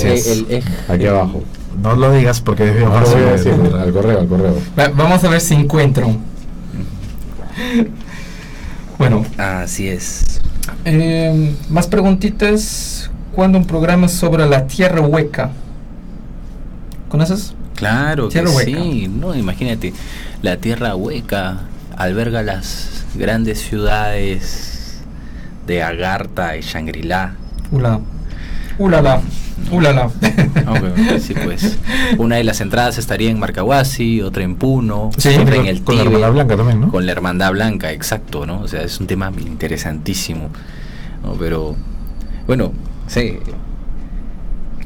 el- Aquí el- abajo. No lo digas porque es bien No voy a de- decir, al correo, al correo. Va- Vamos a ver si encuentro. Bueno, Así es. eh, más preguntitas. ¿Cuándo un programa sobre la Tierra Hueca? ¿Conoces? Claro que hueca. sí, no, imagínate, la tierra hueca alberga las grandes ciudades de Agartha y Shangri-La. Ula. Ulala. Ulala. Bueno, *laughs* sí, pues. Una de las entradas estaría en Marcahuasi, otra en Puno, Sí, otra en el con la hermana blanca también, ¿no? con la Hermandad Blanca, exacto, ¿no? O sea, es un tema interesantísimo. ¿no? Pero, bueno, sí.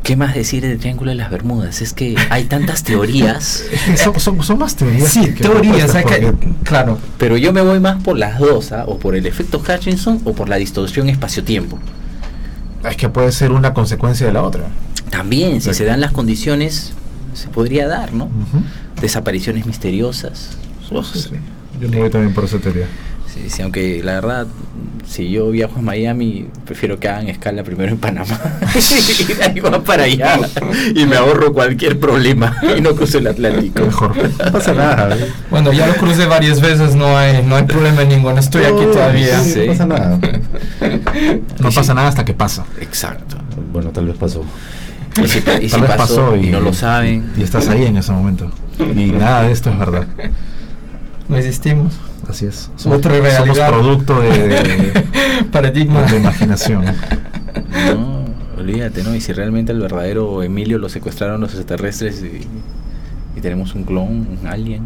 ¿Qué más decir del Triángulo de las Bermudas? Es que hay tantas *laughs* teorías, son, son, son más teorías. Sí, que teorías. que- porque- claro. pero yo me voy más por las dos, ¿ah? o por el efecto Hutchinson o por la distorsión espacio-tiempo. Es que puede ser una consecuencia de la otra. También, si se dan las condiciones, se podría dar, ¿no? Desapariciones misteriosas. Uf, Sí, sí. Yo me voy también por esa teoría. Sí, sí, aunque la verdad, si yo viajo a Miami, prefiero que hagan escala primero en Panamá. *laughs* y de ahí va para allá. *laughs* Y me ahorro cualquier problema y no cruzo el Atlántico. Mejor. *laughs* No pasa nada. ¿eh? Bueno, ya lo crucé varias veces, no hay, no hay problema ninguno. Estoy aquí todavía. sí, Sí. No pasa nada. No Sí. pasa nada hasta que pasa. Exacto. Bueno, tal vez pasó. Y si, y si Tal vez pasó, y no lo saben. Y estás ahí en ese momento. Y nada de esto es verdad. No existimos. Así es. Otra somos realidad. producto de, de, *laughs* Paradigma. de imaginación. No, olvídate, ¿no? Y si realmente el verdadero Emilio lo secuestraron los extraterrestres y, y tenemos un clon, un alien.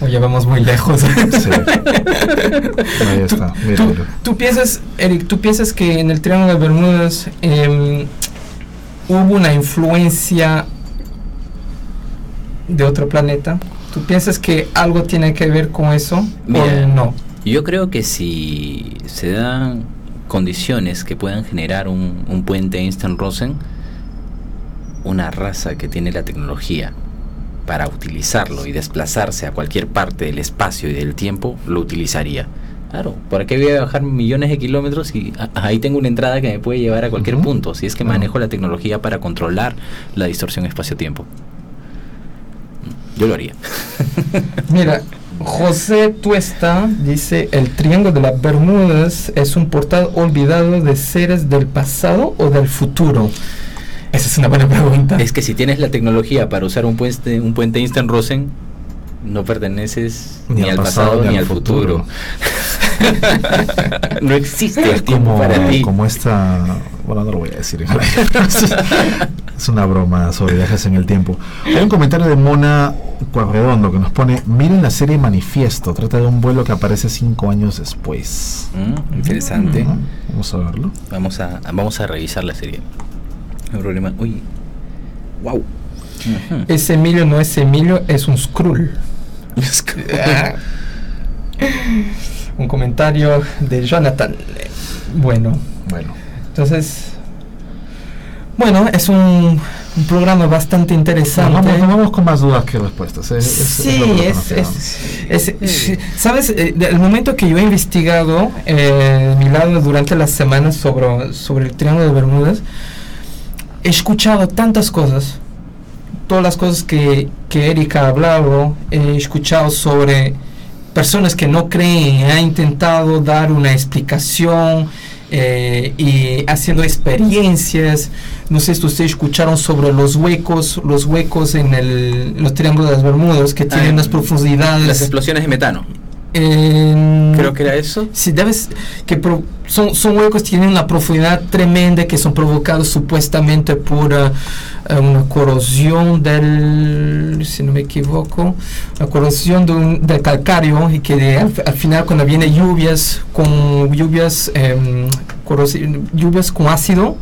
Lo llevamos muy lejos. Sí. *laughs* Ahí está. ¿Tú, Míralo. tú piensas, Eric, tú piensas que en el Triángulo de Bermudas em, hubo una influencia de otro planeta? ¿Tú piensas que algo tiene que ver con eso Mira. o no? Yo creo que si se dan condiciones que puedan generar un, un puente Einstein-Rosen, una raza que tiene la tecnología para utilizarlo y desplazarse a cualquier parte del espacio y del tiempo, lo utilizaría. Claro, ¿para qué voy a bajar millones de kilómetros y ahí tengo una entrada que me puede llevar a cualquier punto? Si es que manejo la tecnología para controlar la distorsión espacio-tiempo. Yo lo haría. *laughs* Mira, José Tuesta dice, el Triángulo de las Bermudas es un portal olvidado de seres del pasado o del futuro. Esa es una buena pregunta. Es que si tienes la tecnología para usar un puente, un puente Einstein-Rosen, no perteneces ni, al pasado, ni, al futuro. *laughs* *laughs* no existe el tiempo Como, para ti. como esta. Bueno, no lo voy a decir *laughs* es una broma sobre viajes en el tiempo. Hay un comentario de Mona Cuarredondo que nos pone: Miren la serie Manifiesto. Trata de un vuelo que aparece cinco años después. Mm, interesante. Vamos a verlo. Vamos a, vamos a revisar la serie. No hay problema. Uy. Wow. Ese Emilio no es Emilio, es un Skrull. *laughs* un comentario de Jonathan. Bueno, Bueno. entonces, bueno, es un, un programa bastante interesante. Vamos, vamos con más dudas que respuestas. Es, es- es Sí, es, conocemos. es, es- sí. sabes, Eh, el momento que yo he investigado eh, mi lado durante las semanas sobre, sobre el Triángulo de Bermudas, he escuchado tantas cosas, todas las cosas que, que Erika ha hablado, he escuchado sobre personas que no creen, ha intentado dar una explicación eh, y haciendo experiencias. No sé si ustedes escucharon sobre los huecos, los huecos en el, los triángulos de las Bermudas que tienen Ah, unas profundidades. Las explosiones de metano. Creo que era eso. Sí, debes que pro- son, son huecos que tienen una profundidad tremenda que son provocados supuestamente por ah, una corrosión del, si no me equivoco, la corrosión de un- del calcario y que de- al, al final cuando viene lluvias con lluvias corrosi- lluvias con ácido, Ujú.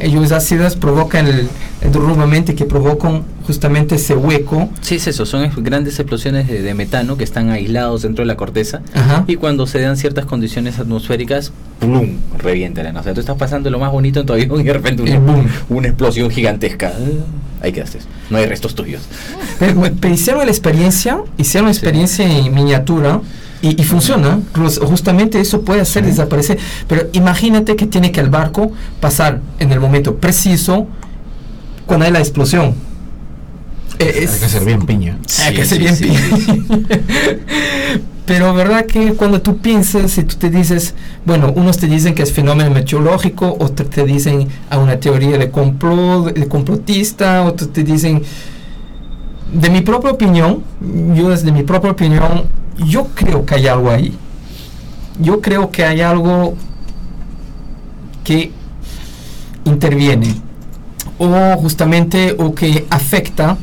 eh, lluvias ácidas provocan el, el derrumbamiento que provocan justamente ese hueco. Sí, es eso, son grandes explosiones de, de metano que están aislados dentro de la corteza Ajá. y cuando se dan ciertas condiciones atmosféricas, ¡plum! revientan. O sea, tú estás pasando lo más bonito en tu avión y de repente Y una, boom. una explosión gigantesca. Ahí quedaste. No hay restos tuyos. Pero, pero hicieron la experiencia, hicieron la Sí. experiencia en miniatura y, y funciona. Jus- Justamente eso puede hacer desaparecer. Pero imagínate que tiene que el barco pasar en el momento preciso cuando hay la explosión. Eh, Hay que ser bien piña. Hay que Sí, ser sí, bien sí, pi- *laughs* Pero verdad que cuando tú piensas y tú te dices, bueno, unos te dicen que es fenómeno meteorológico, otros te dicen a una teoría de complot, de complotista, otros te dicen, de mi propia opinión, yo desde mi propia opinión, yo creo que hay algo ahí. Yo creo que hay algo que interviene o justamente o que afecta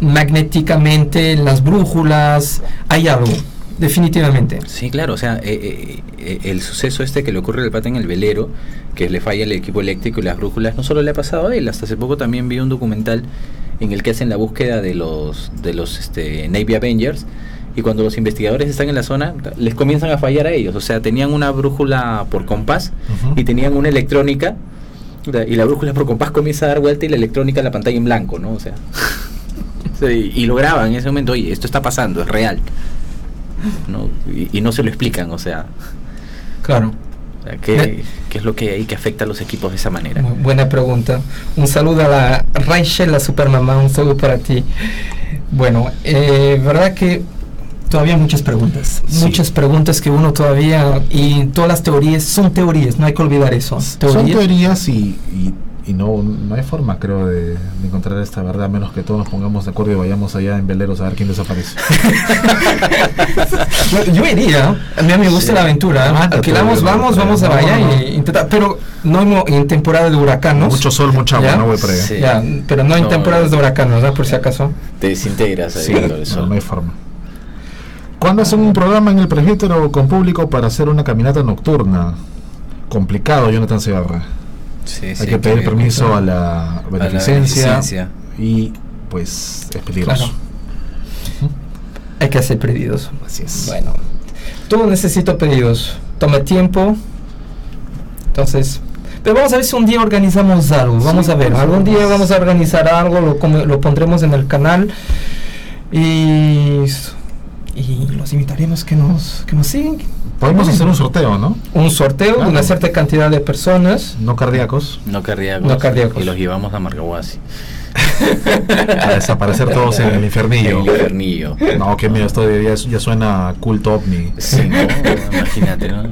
magnéticamente las brújulas, hay algo, definitivamente. Sí, claro, o sea, eh, eh, eh, el suceso este que le ocurre al pata en el velero, que le falla el equipo eléctrico y las brújulas, no solo le ha pasado a él, hasta hace poco también vi un documental en el que hacen la búsqueda de los de los este, Navy Avengers y cuando los investigadores están en la zona les comienzan a fallar a ellos, o sea, tenían una brújula por compás y tenían una electrónica y la brújula por compás comienza a dar vuelta y la electrónica la pantalla en blanco, ¿no? O sea, sí, y lo graban en ese momento, oye, esto está pasando, es real. ¿no? Y, y no se lo explican, o sea, Claro. o sea, ¿qué, qué es lo que hay que afecta a los equipos de esa manera? Muy buena pregunta. Un saludo a la Rachel, la supermamá, un saludo para ti. Bueno, eh, verdad que todavía muchas preguntas, Sí. muchas preguntas que uno todavía, y todas las teorías son teorías, no hay que olvidar eso. Son teorías y, y, y no, no hay forma, creo, de, de encontrar esta verdad, a menos que todos nos pongamos de acuerdo y vayamos allá en veleros a ver quién desaparece. *laughs* Yo, yo iría, a mí me gusta Sí. la aventura. Mátate, Alquilamos, vamos, no, vamos a Bahía no, no. y intentar, pero no en, en temporada de huracanos. Mucho sol, mucha agua, ¿Ya? no voy para allá. Sí. Ya, pero no en No, temporadas no. de huracanos, ¿no? Por si acaso. Te desintegras ahí Sí, el sol. no hay forma. ¿Cuándo hacen un programa en el presbítero con público para hacer una caminata nocturna? Complicado, Jonathan Segarra. Sí, Hay sí, que pedir que- permiso a la a la beneficencia y pues es peligroso. Claro. Hay que hacer pedidos. Así es. Bueno, todo necesito pedidos. Toma tiempo. Entonces, pero vamos a ver si un día organizamos algo. Vamos Sí, a ver. pues, Algún día vamos. a organizar algo, lo, lo pondremos en el canal y los invitaremos que nos, que nos sigan. Podemos hacer un sorteo, ¿no? Un sorteo de Claro. una cierta cantidad de personas. No cardíacos. No cardíacos. No cardíacos. Y los llevamos a Marcahuasi. *laughs* A desaparecer todos en el infernillo. El infernillo. No, que mira, esto ya, ya suena culto ovni. Sí, ¿no? Imagínate, ¿no?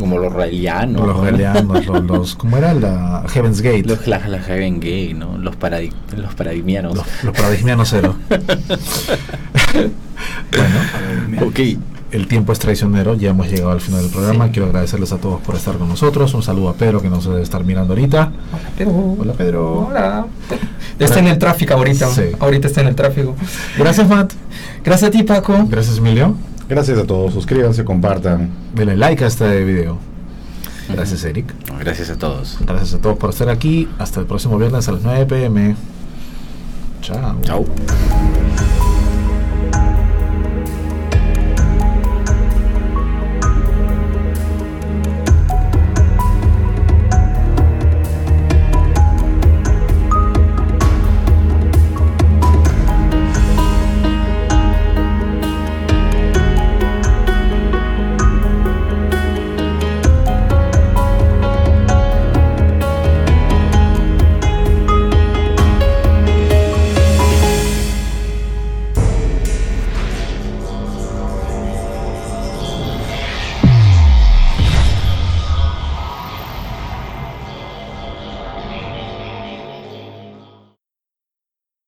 Como los raelianos. los ¿no? relianos, los, los- ¿cómo era? La Heaven's Gate. Los, la, la Heaven Gay, ¿no? Los, paradi los paradigmianos. Los, los paradigmianos cero. *laughs* bueno, ok. el tiempo es traicionero, ya hemos llegado al final del programa. Sí. Quiero agradecerles a todos por estar con nosotros. Un saludo a Pedro que nos debe estar mirando ahorita. Hola, Pedro. Hola Pedro. Hola. Está en el tráfico ahorita. Sí. Ahorita está en el tráfico. Gracias Matt. Gracias a ti, Paco. Gracias Emilio. Gracias a todos, suscríbanse, compartan. Denle like a este video. Gracias Eric. Gracias a todos. Gracias a todos por estar aquí. Hasta el próximo viernes a las 9 pm. Chao. Chao.